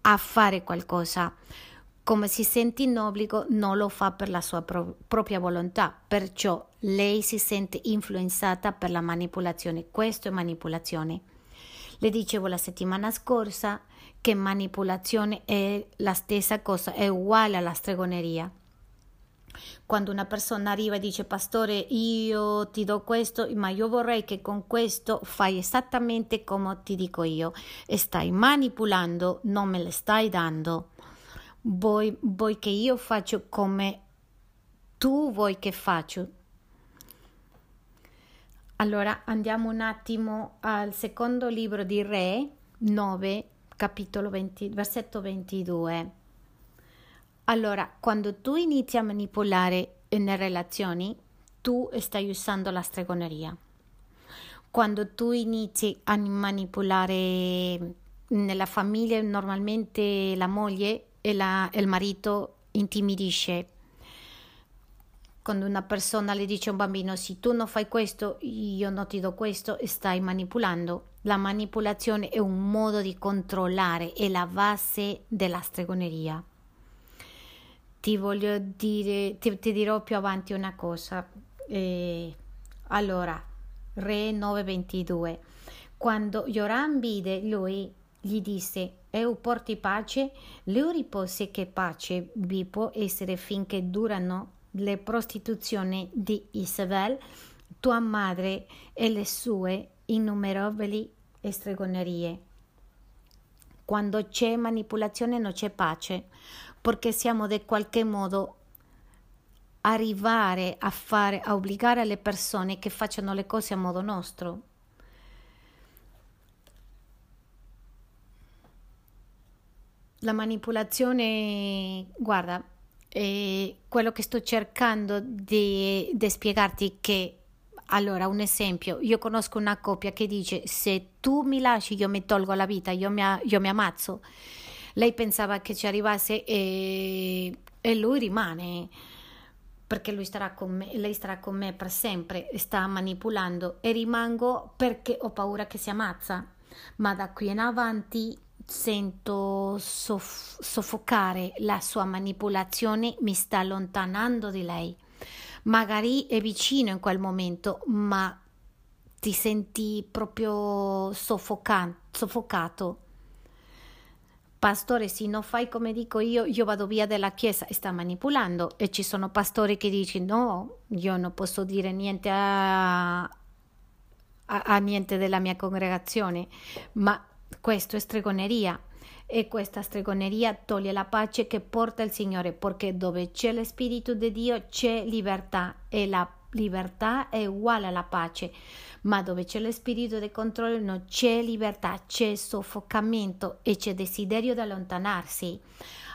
a fare qualcosa come si sente in obbligo non lo fa per la sua pro- propria volontà, perciò lei si sente influenzata per la manipolazione. Questo è manipolazione. Le dicevo la settimana scorsa che manipolazione è la stessa cosa, è uguale alla stregoneria. Quando una persona arriva e dice pastore io ti do questo ma io vorrei che con questo fai esattamente come ti dico io e stai manipolando, non me le stai dando vuoi, vuoi che io faccio come tu vuoi che faccio. Allora andiamo un attimo al secondo libro di Re 9, capitolo 20, versetto 22. Allora, quando tu inizi a manipolare nelle relazioni, tu stai usando la stregoneria. Quando tu inizi a manipolare nella famiglia, normalmente la moglie e la, il marito intimidisce. Quando una persona le dice a un bambino se tu non fai questo, io non ti do questo, stai manipolando. La manipolazione è un modo di controllare, è la base della stregoneria. Ti voglio dire, ti, ti dirò più avanti una cosa. Eh, allora, Re 9:22. Quando Joram vide lui, gli disse: Eu porti pace, lui rispose che pace vi può essere finché durano le prostituzioni di Isabel, tua madre e le sue innumerevoli stregonerie. Quando c'è manipolazione non c'è pace, perché siamo di qualche modo arrivare a fare, a obbligare le persone che facciano le cose a modo nostro. La manipolazione, guarda, è quello che sto cercando di, di spiegarti che allora, un esempio, io conosco una coppia che dice se tu mi lasci io mi tolgo la vita, io mi, io mi ammazzo. Lei pensava che ci arrivasse e, e lui rimane perché lui starà con me, lei starà con me per sempre, sta manipolando e rimango perché ho paura che si ammazza. Ma da qui in avanti sento soff- soffocare la sua manipolazione, mi sta allontanando di lei. Magari è vicino in quel momento, ma ti senti proprio soffoca- soffocato. Pastore, se non fai come dico io, io vado via dalla chiesa sta manipolando. E ci sono pastori che dicono: No, io non posso dire niente a, a, a niente della mia congregazione, ma questo è stregoneria e questa stregoneria toglie la pace che porta il Signore, perché dove c'è lo Spirito di Dio c'è libertà e la libertà è uguale alla pace, ma dove c'è lo spirito di controllo non c'è libertà, c'è soffocamento e c'è desiderio di allontanarsi.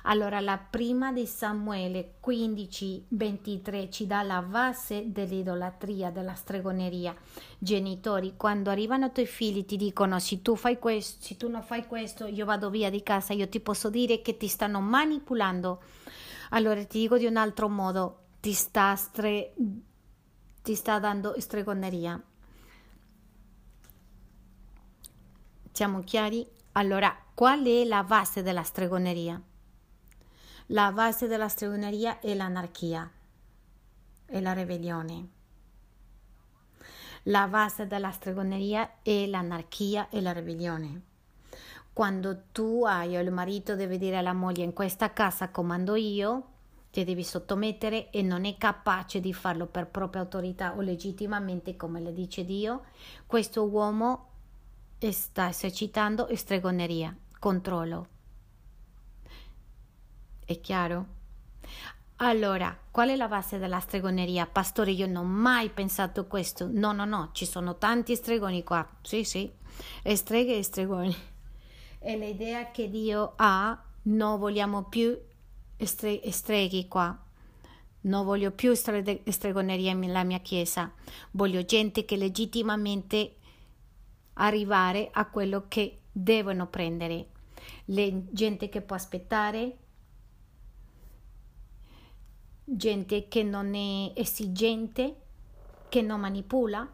Allora la prima di Samuele 15, 23 ci dà la base dell'idolatria, della stregoneria. Genitori, quando arrivano i tuoi figli ti dicono se tu fai questo, se tu non fai questo, io vado via di casa, io ti posso dire che ti stanno manipolando. Allora ti dico di un altro modo, ti sta, stre... ti sta dando stregoneria. Siamo chiari? Allora, qual è la base della stregoneria? La base della stregoneria è l'anarchia, è la ribellione. La base della stregoneria è l'anarchia e la ribellione. Quando tu hai o il marito deve dire alla moglie in questa casa comando io, ti devi sottomettere e non è capace di farlo per propria autorità o legittimamente come le dice Dio, questo uomo sta esercitando stregoneria, controllo. È chiaro? Allora, qual è la base della stregoneria? Pastore, io non ho mai pensato questo. No, no, no, ci sono tanti stregoni qua. Sì, sì, e streghe e stregoni. E l'idea che Dio ha, non vogliamo più stre- streghi qua. Non voglio più stregoneria nella mia chiesa. Voglio gente che legittimamente arrivare a quello che devono prendere. Le, gente che può aspettare, gente che non è esigente, che non manipola.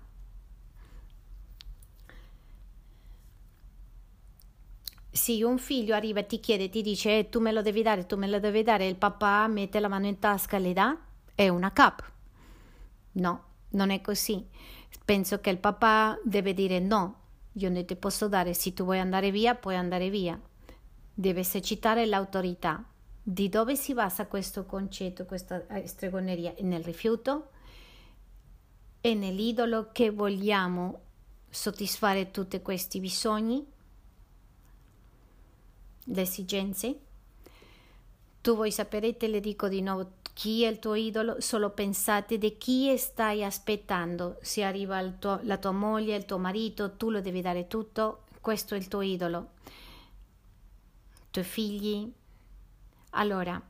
Se un figlio arriva e ti chiede, ti dice eh, tu me lo devi dare, tu me lo devi dare, il papà mette la mano in tasca e le dà, è una cap. No, non è così. Penso che il papà deve dire no, io non ti posso dare, se tu vuoi andare via, puoi andare via. Deve esercitare l'autorità. Di dove si basa questo concetto, questa eh, stregoneria? Nel rifiuto e nell'idolo che vogliamo soddisfare tutti questi bisogni, le esigenze. Tu voi saprete, le dico di nuovo, chi è il tuo idolo, solo pensate di chi stai aspettando. Se arriva tuo, la tua moglie, il tuo marito, tu lo devi dare tutto, questo è il tuo idolo. I tuoi figli, allora,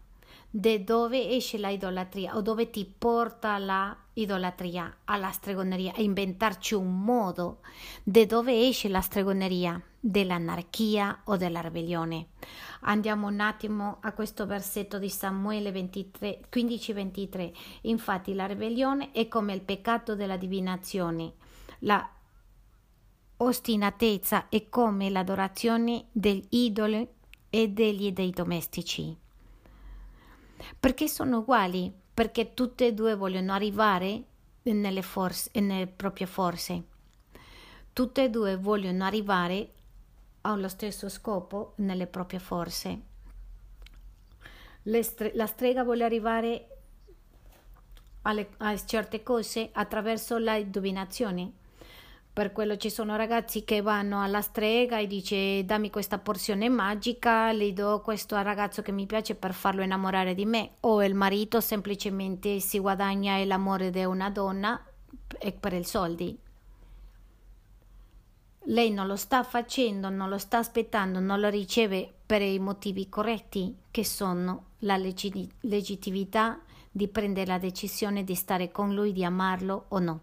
da dove esce la idolatria o dove ti porta la idolatria alla stregoneria? A inventarci un modo. Da dove esce la stregoneria? Dell'anarchia o della ribellione. Andiamo un attimo a questo versetto di Samuele 15-23. Infatti la ribellione è come il peccato della divinazione. La ostinatezza è come l'adorazione degli idoli e degli dei domestici. Perché sono uguali? Perché tutte e due vogliono arrivare nelle, forze, nelle proprie forze. Tutte e due vogliono arrivare allo stesso scopo nelle proprie forze. Stre- la strega vuole arrivare alle, a certe cose attraverso la divinazione per quello ci sono ragazzi che vanno alla strega e dice dammi questa porzione magica, le do questo al ragazzo che mi piace per farlo innamorare di me. O il marito semplicemente si guadagna l'amore di una donna per i soldi. Lei non lo sta facendo, non lo sta aspettando, non lo riceve per i motivi corretti, che sono la legittimità di prendere la decisione di stare con lui, di amarlo o no.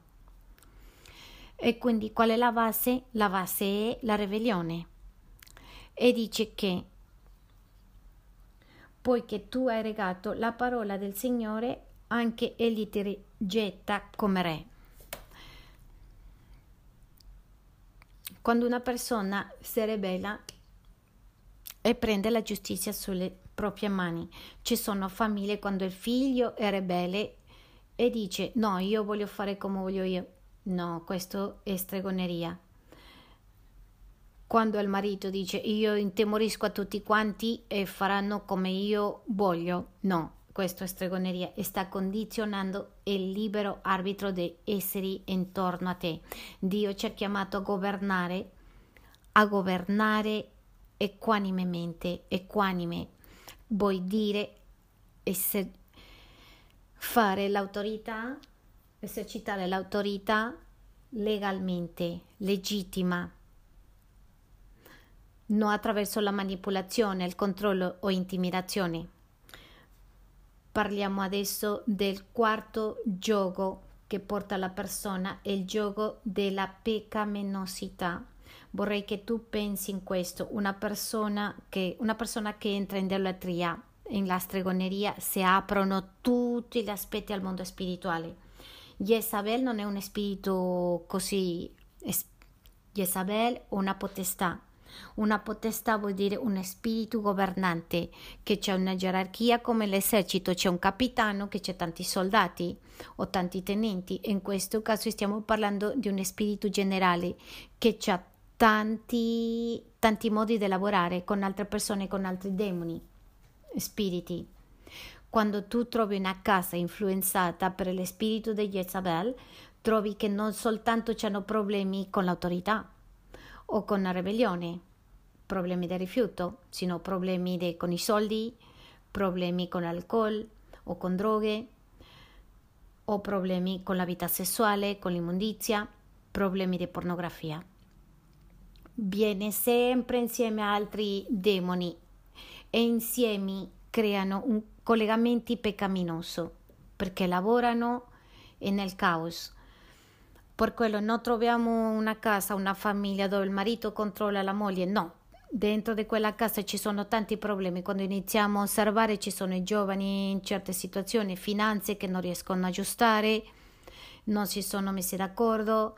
E quindi qual è la base? La base è la ribellione. E dice che poiché tu hai regato la parola del Signore, anche egli ti rigetta come re. Quando una persona si ribella e prende la giustizia sulle proprie mani, ci sono famiglie quando il figlio è ribelle e dice no, io voglio fare come voglio io, No, questo è stregoneria. Quando il marito dice io intemorisco a tutti quanti e faranno come io voglio, no, questo è stregoneria e sta condizionando il libero arbitro degli esseri intorno a te. Dio ci ha chiamato a governare, a governare equanimemente, equanime, vuol dire essere, fare l'autorità esercitare l'autorità legalmente, legittima, non attraverso la manipolazione, il controllo o intimidazione. Parliamo adesso del quarto gioco che porta la persona, il gioco della peccaminosità. Vorrei che tu pensi in questo, una persona che, una persona che entra in idolatria, in la stregoneria, si aprono tutti gli aspetti al mondo spirituale Jezabel non è un spirito così, Jezabel è una potestà, Una potestà vuol dire un spirito governante, che c'è una gerarchia come l'esercito, c'è un capitano che c'è tanti soldati o tanti tenenti. In questo caso stiamo parlando di un spirito generale che ha tanti, tanti modi di lavorare con altre persone, con altri demoni, spiriti. Quando tu trovi una casa influenzata per lo spirito di Jezabel, trovi che non soltanto hanno problemi con l'autorità o con la ribellione, problemi di rifiuto, sino problemi de, con i soldi, problemi con l'alcol o con droghe, o problemi con la vita sessuale, con l'immondizia, problemi di pornografia. Viene sempre insieme a altri demoni e insieme creano un collegamenti peccaminoso perché lavorano nel caos per quello non troviamo una casa, una famiglia dove il marito controlla la moglie, no. Dentro di quella casa ci sono tanti problemi. Quando iniziamo a osservare ci sono i giovani in certe situazioni, finanze che non riescono a aggiustare, non si sono messi d'accordo,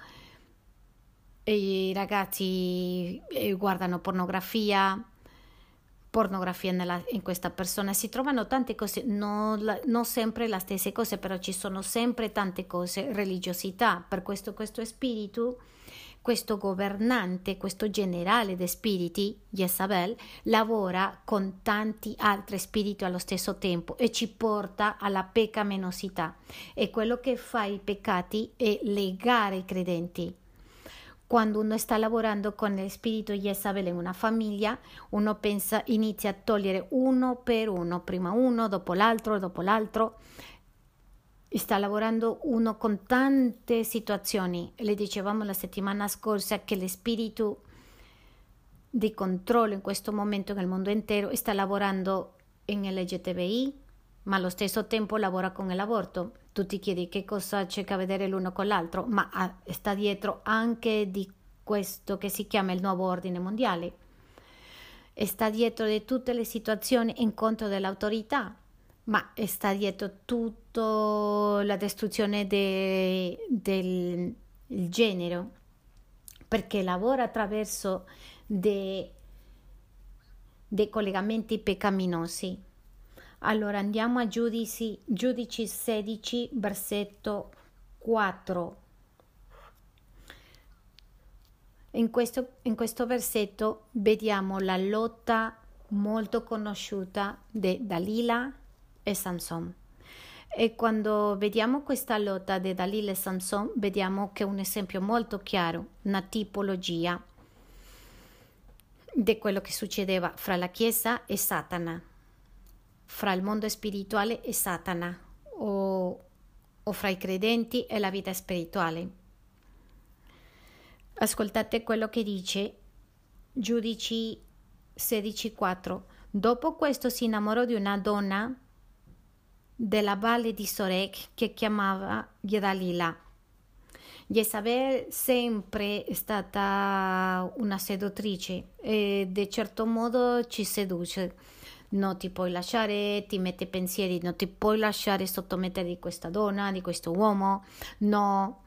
i ragazzi eh, guardano pornografia, pornografia nella, in questa persona. Si trovano tante cose, non, non, sempre le stesse cose, però ci sono sempre tante cose, religiosità. Per questo questo spirito, questo governante, questo generale di spiriti, Jezabel, lavora con tanti altri spiriti allo stesso tempo e ci porta alla peccaminosità. E quello che fa i peccati è legare i credenti quando uno sta lavorando con lo spirito Jezabel in una famiglia, uno pensa, inizia a togliere uno per uno, prima uno, dopo l'altro, dopo l'altro. Sta lavorando uno con tante situazioni. Le dicevamo la settimana scorsa che lo spirito di controllo in questo momento nel mondo intero sta lavorando in LGTBI, ma allo stesso tempo lavora con l'aborto tu ti chiedi che cosa c'è a vedere l'uno con l'altro, ma ah, sta dietro anche di questo che si chiama il nuovo ordine mondiale. Sta dietro di tutte le situazioni in contro dell'autorità, ma sta dietro tutta la distruzione de, del genere, perché lavora attraverso dei, dei collegamenti peccaminosi allora andiamo a giudici, giudici 16, versetto 4. In questo, in questo versetto vediamo la lotta molto conosciuta di Dalila e Samson. E quando vediamo questa lotta di Dalila e Samson, vediamo che è un esempio molto chiaro, una tipologia di quello che succedeva fra la Chiesa e Satana fra il mondo spirituale e Satana o, o fra i credenti e la vita spirituale. Ascoltate quello che dice Giudici 16.4. Dopo questo si innamorò di una donna della valle di Sorek che chiamava Gedalila. Jezabel sempre è stata una seduttrice e di certo modo ci seduce non ti puoi lasciare, ti mette pensieri, non ti puoi lasciare sottomettere di questa donna, di questo uomo, no.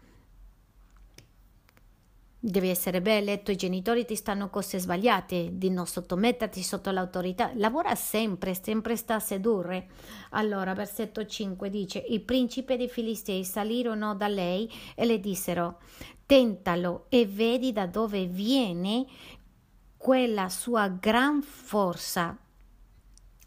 Devi essere bella, i tuoi genitori ti stanno cose sbagliate, di non sottometterti sotto l'autorità. Lavora sempre, sempre sta a sedurre. Allora, versetto 5 dice: I principi dei Filistei salirono da lei e le dissero: Tentalo e vedi da dove viene quella sua gran forza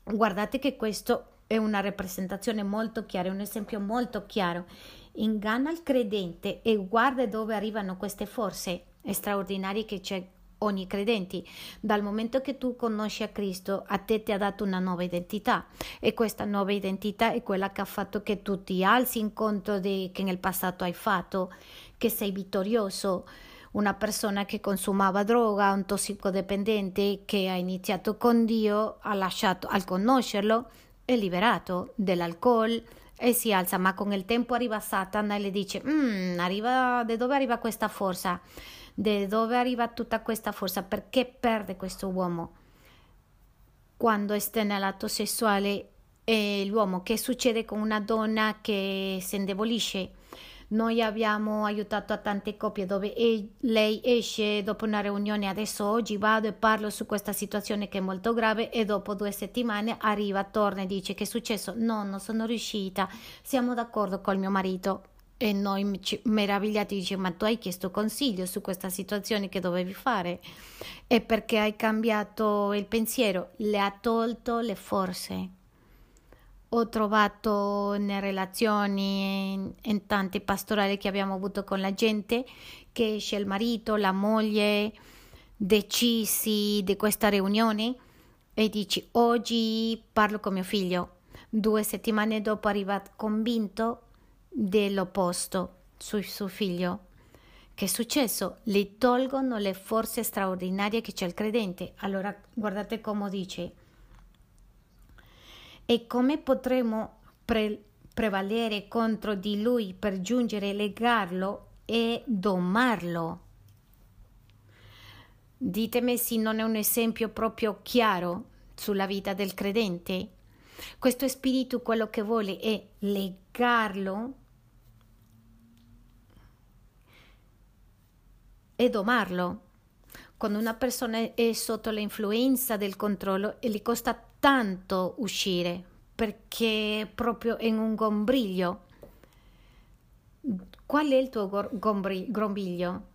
Guardate che questo è una rappresentazione molto chiara, un esempio molto chiaro. Inganna il credente e guarda dove arrivano queste forze straordinarie che c'è ogni credente. Dal momento che tu conosci a Cristo, a te ti ha dato una nuova identità e questa nuova identità è quella che ha fatto che tu ti alzi in conto di che nel passato hai fatto, che sei vittorioso una persona che consumava droga, un tossicodipendente che ha iniziato con Dio, ha lasciato, al conoscerlo, è liberato dall'alcol e si alza, ma con il tempo arriva Satana e le dice, mm, arriva, da dove arriva questa forza? Da dove arriva tutta questa forza? Perché perde questo uomo? Quando sta nell'atto sessuale e l'uomo, che succede con una donna che si indebolisce? Noi abbiamo aiutato a tante coppie dove lei esce dopo una riunione, adesso oggi vado e parlo su questa situazione che è molto grave e dopo due settimane arriva, torna e dice che è successo? No, non sono riuscita, siamo d'accordo col mio marito. E noi meravigliati dice ma tu hai chiesto consiglio su questa situazione che dovevi fare e perché hai cambiato il pensiero, le ha tolto le forze ho trovato nelle relazioni, in, in tanti pastorali che abbiamo avuto con la gente, che esce il marito, la moglie, decisi di questa riunione e dici oggi parlo con mio figlio. Due settimane dopo arriva convinto dell'opposto su suo figlio. Che è successo? Le tolgono le forze straordinarie che c'è il credente. Allora guardate come dice e come potremo pre- prevalere contro di lui per giungere, legarlo e domarlo? Ditemi se non è un esempio proprio chiaro sulla vita del credente. Questo spirito quello che vuole è legarlo e domarlo. Quando una persona è sotto l'influenza del controllo e gli costa tanto uscire perché proprio in un gombriglio. Qual è il tuo gombriglio?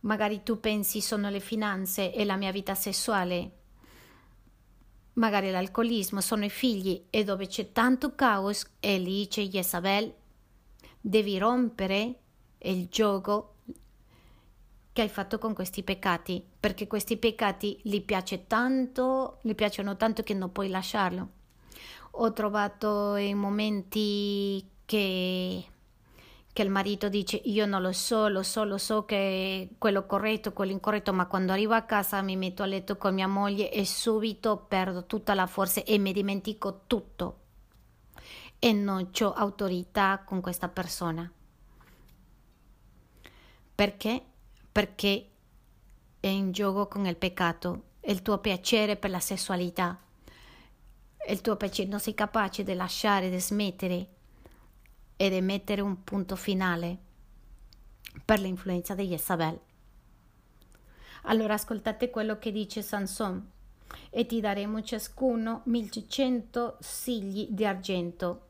Magari tu pensi sono le finanze e la mia vita sessuale, magari l'alcolismo, sono i figli e dove c'è tanto caos e lì c'è Jezabel, devi rompere il gioco che hai fatto con questi peccati, perché questi peccati gli piace tanto, gli piacciono tanto che non puoi lasciarlo. Ho trovato in momenti che, che il marito dice io non lo so, lo so, lo so che è quello corretto, quello incorretto, ma quando arrivo a casa mi metto a letto con mia moglie e subito perdo tutta la forza e mi dimentico tutto e non ho autorità con questa persona. Perché? Perché è in gioco con il peccato, il tuo piacere per la sessualità, il tuo piacere, non sei capace di lasciare, di smettere e di mettere un punto finale per l'influenza di Jezabel. Allora ascoltate quello che dice Sanson e ti daremo ciascuno 1100 sigli di argento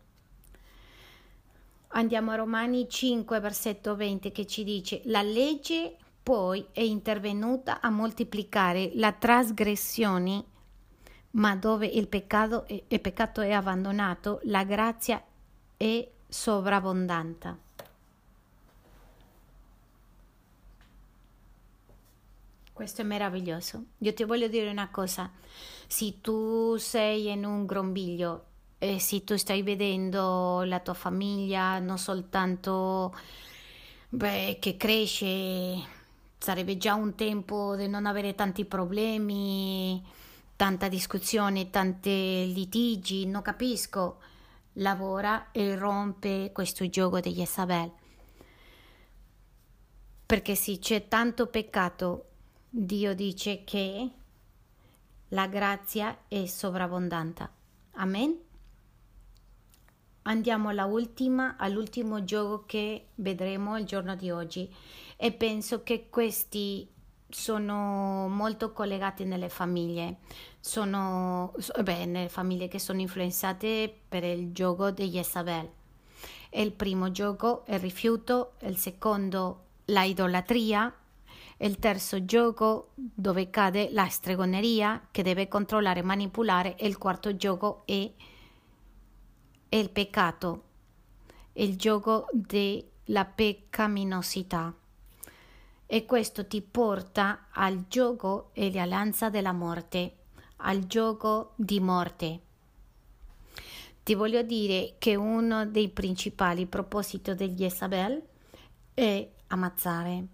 Andiamo a Romani 5, versetto 20 che ci dice la legge poi è intervenuta a moltiplicare la trasgressione, ma dove il peccato, il peccato è abbandonato, la grazia è sovrabbondante. Questo è meraviglioso. Io ti voglio dire una cosa, se tu sei in un grombiglio e se tu stai vedendo la tua famiglia non soltanto beh, che cresce sarebbe già un tempo di non avere tanti problemi, tanta discussione, tanti litigi, non capisco. Lavora e rompe questo gioco di Jezabel. Perché se c'è tanto peccato, Dio dice che la grazia è sovrabbondante. Amen. Andiamo ultima, all'ultimo gioco che vedremo il giorno di oggi e penso che questi sono molto collegati nelle famiglie, sono beh, nelle famiglie che sono influenzate per il gioco di Jezabel. Il primo gioco è il rifiuto, il secondo la idolatria, il terzo gioco dove cade la stregoneria che deve controllare e manipolare e il quarto gioco è il peccato, il gioco della peccaminosità e questo ti porta al gioco e l'alleanza della morte, al gioco di morte. Ti voglio dire che uno dei principali propositi degli Isabel è ammazzare.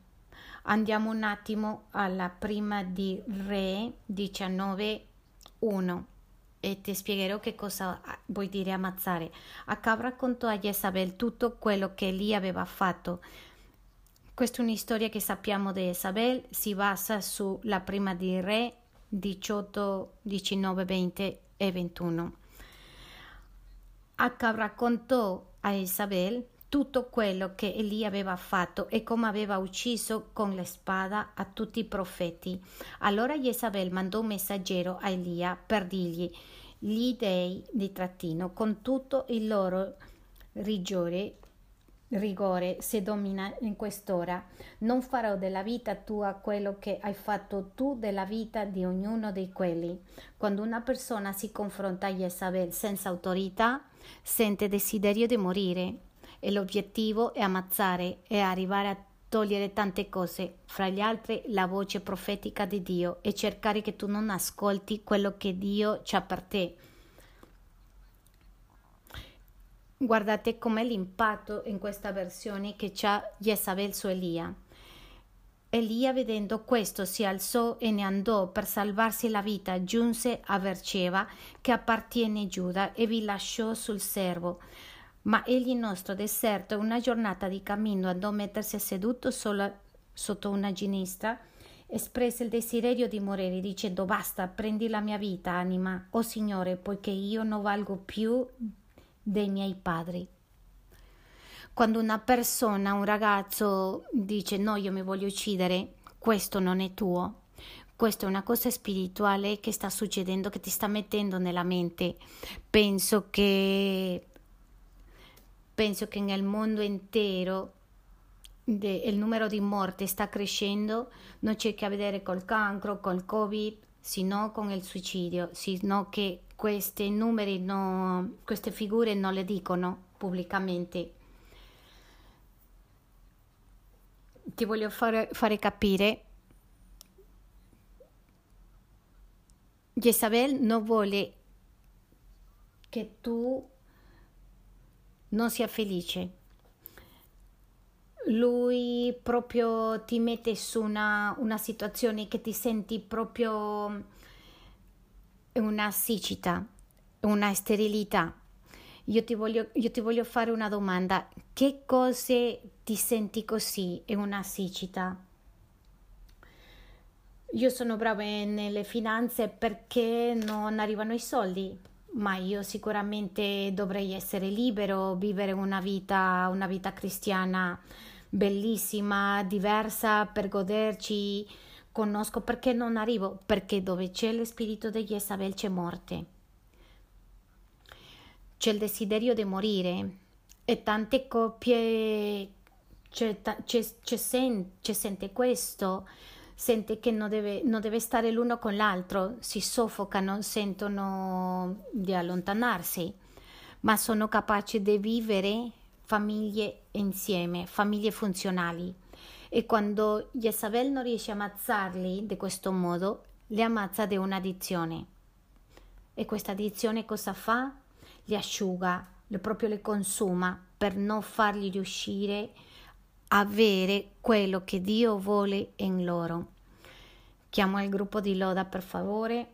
Andiamo un attimo alla prima di Re 19.1 e ti spiegherò che cosa vuol dire ammazzare. Acab raccontò a Jezabel tutto quello che lì aveva fatto questa è una storia che sappiamo di Isabel, si basa sulla prima di Re 18, 19, 20 e 21. Acab raccontò a Isabel tutto quello che Elia aveva fatto e come aveva ucciso con la spada a tutti i profeti. Allora Jezabel mandò un messaggero a Elia per dirgli gli dei di trattino con tutto il loro rigore rigore se domina in quest'ora. Non farò della vita tua quello che hai fatto tu della vita di ognuno di quelli. Quando una persona si confronta a Jezabel senza autorità, sente desiderio di morire e l'obiettivo è ammazzare e arrivare a togliere tante cose, fra gli altri la voce profetica di Dio e cercare che tu non ascolti quello che Dio c'ha per te. Guardate com'è l'impatto in questa versione che c'ha Jezabel su Elia. Elia, vedendo questo, si alzò e ne andò per salvarsi la vita, giunse a Verceva, che appartiene a Giuda, e vi lasciò sul servo. Ma egli nostro deserto, una giornata di cammino, andò a mettersi seduto solo sotto una ginestra, espresse il desiderio di morire, dicendo basta, prendi la mia vita, anima, o oh Signore, poiché io non valgo più dei miei padri. Quando una persona, un ragazzo dice no, io mi voglio uccidere, questo non è tuo. Questa è una cosa spirituale che sta succedendo, che ti sta mettendo nella mente. Penso che penso che nel mondo intero de, il numero di morti sta crescendo, non c'è che a vedere col cancro, col covid, sino con il suicidio, sino che questi numeri, no, queste figure non le dicono pubblicamente. Ti voglio fare, fare capire Jezabel non vuole che tu non sia felice. Lui proprio ti mette su una, una situazione che ti senti proprio una siccità, una sterilità. Io ti, voglio, io ti voglio fare una domanda. Che cose ti senti così in una siccità? Io sono brava nelle finanze perché non arrivano i soldi ma io sicuramente dovrei essere libero, vivere una vita, una vita cristiana bellissima, diversa per goderci. Conosco perché non arrivo, perché dove c'è lo spirito di Jezabel c'è morte. C'è il desiderio di morire e tante coppie sen, c'è sente questo sente che non deve, non deve stare l'uno con l'altro, si soffocano, sentono di allontanarsi, ma sono capaci di vivere famiglie insieme, famiglie funzionali. E quando Jezabel non riesce a ammazzarli di questo modo, li ammazza di un'addizione. E questa addizione cosa fa? Li asciuga, proprio li consuma per non farli riuscire a avere quello che Dio vuole in loro. Chiamo il gruppo di loda per favore.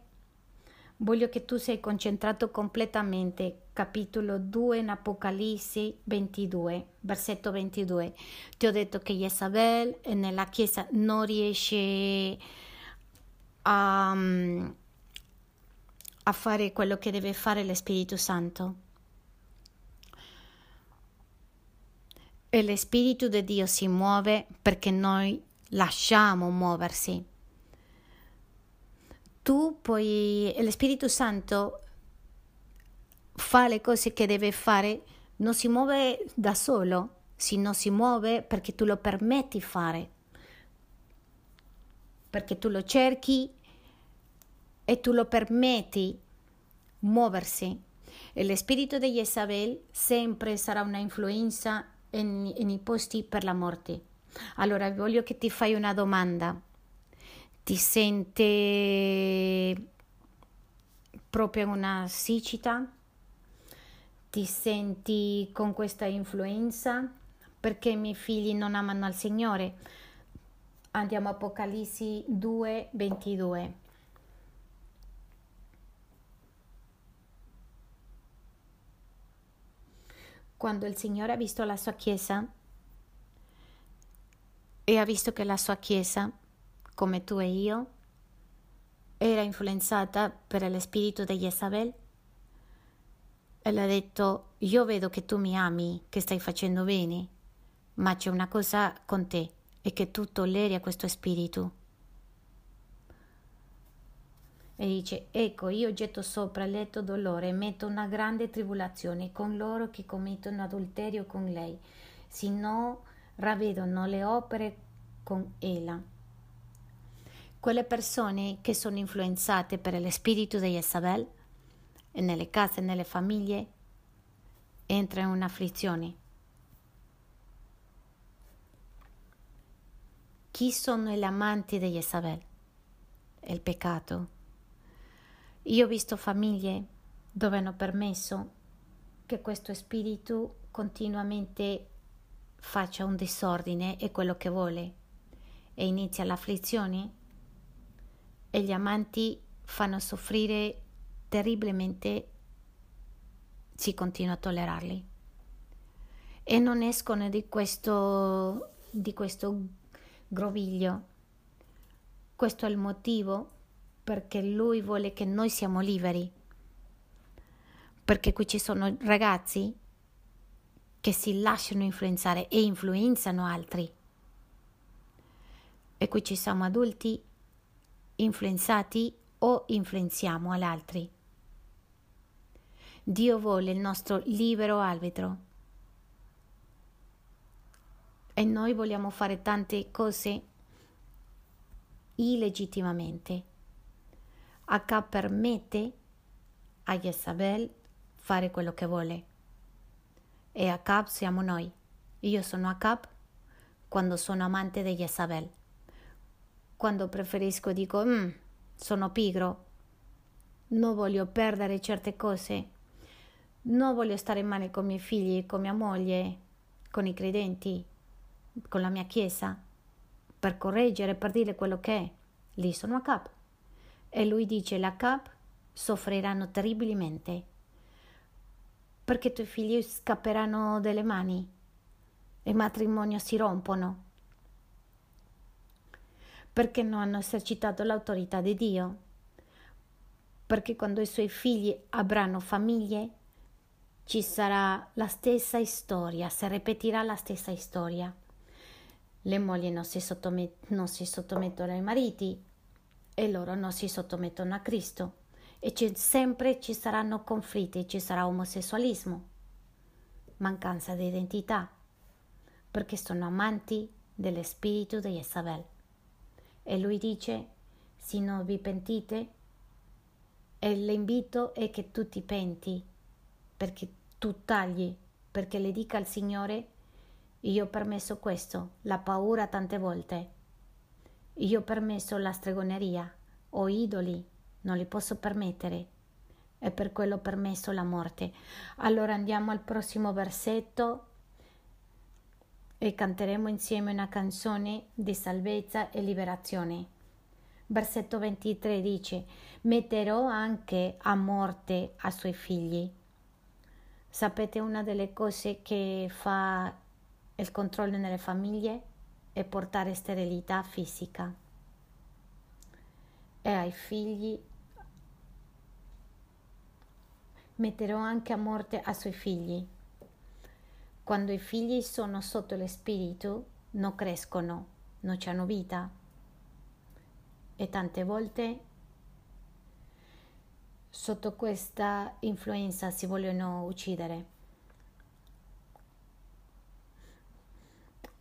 Voglio che tu sei concentrato completamente. Capitolo 2 in Apocalisse 22, versetto 22. Ti ho detto che Jezabel nella chiesa non riesce a, a fare quello che deve fare lo Spirito Santo e lo Spirito di Dio si muove perché noi lasciamo muoversi. Tu poi, lo Spirito Santo fa le cose che deve fare, non si muove da solo, non si muove perché tu lo permetti fare, perché tu lo cerchi e tu lo permetti muoversi. E lo spirito di Jezabel sempre sarà una influenza nei posti per la morte. Allora voglio che ti fai una domanda. Ti sente proprio una siccità? Ti senti con questa influenza? Perché i miei figli non amano il Signore? Andiamo a Apocalisse 2, 22. quando il Signore ha visto la sua Chiesa e ha visto che la sua Chiesa, come tu e io, era influenzata per lo spirito di Jezabel, e le ha detto io vedo che tu mi ami, che stai facendo bene, ma c'è una cosa con te, è che tu tolleri a questo spirito. E dice, ecco, io getto sopra il letto dolore e metto una grande tribolazione con loro che commettono adulterio con lei, se no ravvedono le opere con ella. Quelle persone che sono influenzate per lo spirito di Isabel e nelle case, nelle famiglie, entra in un'afflizione. Chi sono gli amanti di Isabel? Il peccato. Io ho visto famiglie dove hanno permesso che questo spirito continuamente faccia un disordine e quello che vuole e inizia l'afflizione e gli amanti fanno soffrire terribilmente si continua a tollerarli e non escono di questo, di questo groviglio. Questo è il motivo perché lui vuole che noi siamo liberi. Perché qui ci sono ragazzi che si lasciano influenzare e influenzano altri. E qui ci siamo adulti influenzati o influenziamo agli altri. Dio vuole il nostro libero arbitro. E noi vogliamo fare tante cose illegittimamente. H permette a Jezabel fare quello che vuole. E Acab siamo noi. Io sono Acab quando sono amante di Jezabel. Quando preferisco dico, mm, sono pigro, non voglio perdere certe cose non voglio stare male con i miei figli, con mia moglie, con i credenti, con la mia chiesa, per correggere, per dire quello che è. Lì sono a capo. E lui dice, la cap soffriranno terribilmente, perché i tuoi figli scapperanno dalle mani i matrimoni si rompono, perché non hanno esercitato l'autorità di Dio, perché quando i suoi figli avranno famiglie, ci sarà la stessa storia, si ripeterà la stessa storia. Le mogli non si, sottomet- non si sottomettono ai mariti e loro non si sottomettono a Cristo e ci, sempre ci saranno conflitti, ci sarà omosessualismo, mancanza di identità, perché sono amanti dello spirito di Isabel. E lui dice, se non vi pentite, e l'invito è che tu ti penti, perché tu tagli perché le dica al Signore io ho permesso questo, la paura tante volte. Io ho permesso la stregoneria, ho idoli, non li posso permettere. E per quello ho permesso la morte. Allora andiamo al prossimo versetto e canteremo insieme una canzone di salvezza e liberazione. Versetto 23 dice: Metterò anche a morte a suoi figli Sapete una delle cose che fa il controllo nelle famiglie? È portare sterilità fisica. E ai figli metterò anche a morte ai suoi figli. Quando i figli sono sotto lo spirito non crescono, non hanno vita. E tante volte sotto questa influenza si vogliono uccidere.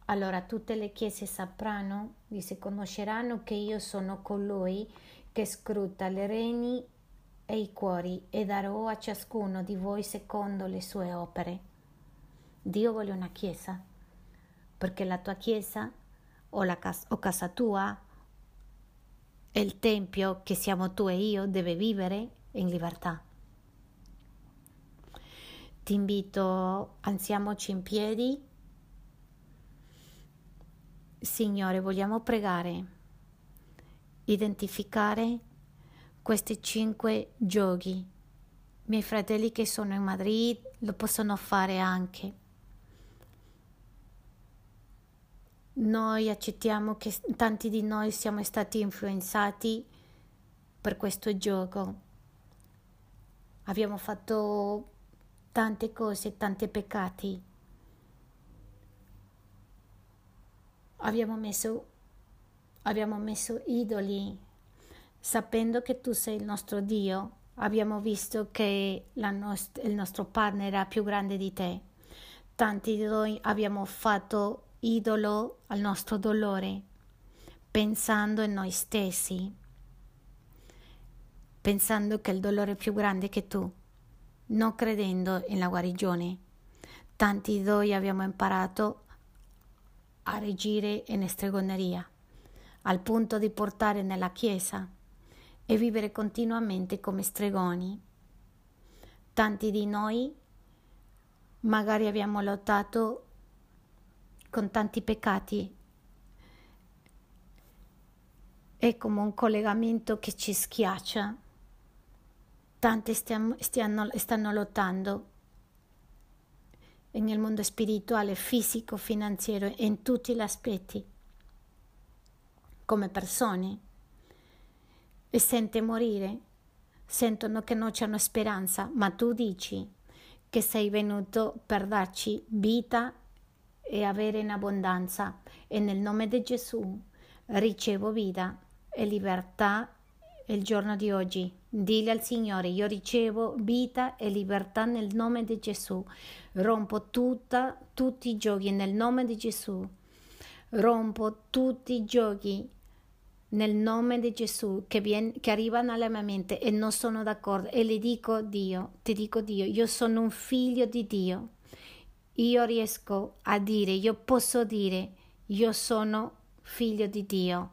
Allora tutte le chiese sapranno, dice, conosceranno che io sono colui che scruta le reni e i cuori e darò a ciascuno di voi secondo le sue opere. Dio vuole una chiesa, perché la tua chiesa o, la casa, o casa tua il tempio che siamo tu e io deve vivere in libertà. Ti invito, alziamoci in piedi. Signore, vogliamo pregare, identificare questi cinque giochi. I miei fratelli che sono in Madrid lo possono fare anche. Noi accettiamo che tanti di noi siamo stati influenzati per questo gioco abbiamo fatto tante cose, tanti peccati. Abbiamo messo, abbiamo messo idoli, sapendo che tu sei il nostro Dio. Abbiamo visto che nost- il nostro partner era più grande di te. Tanti di noi abbiamo fatto idolo al nostro dolore, pensando in noi stessi, pensando che il dolore è più grande che tu, non credendo nella guarigione. Tanti di noi abbiamo imparato a reagire in stregoneria, al punto di portare nella chiesa e vivere continuamente come stregoni. Tanti di noi magari abbiamo lottato con tanti peccati. È come un collegamento che ci schiaccia. Tanti stiamo, stiano, stanno lottando nel mondo spirituale, fisico, finanziario in tutti gli aspetti, come persone, e sente morire, sentono che non c'è speranza, ma tu dici che sei venuto per darci vita e avere in abbondanza. E nel nome di Gesù ricevo vita e libertà il giorno di oggi. Dile al Signore, io ricevo vita e libertà nel nome di Gesù. Rompo tutta, tutti i giochi nel nome di Gesù. Rompo tutti i giochi nel nome di Gesù che, viene, che arrivano alla mia mente e non sono d'accordo e le dico Dio, ti dico Dio, io sono un figlio di Dio io riesco a dire, io posso dire, io sono figlio di Dio.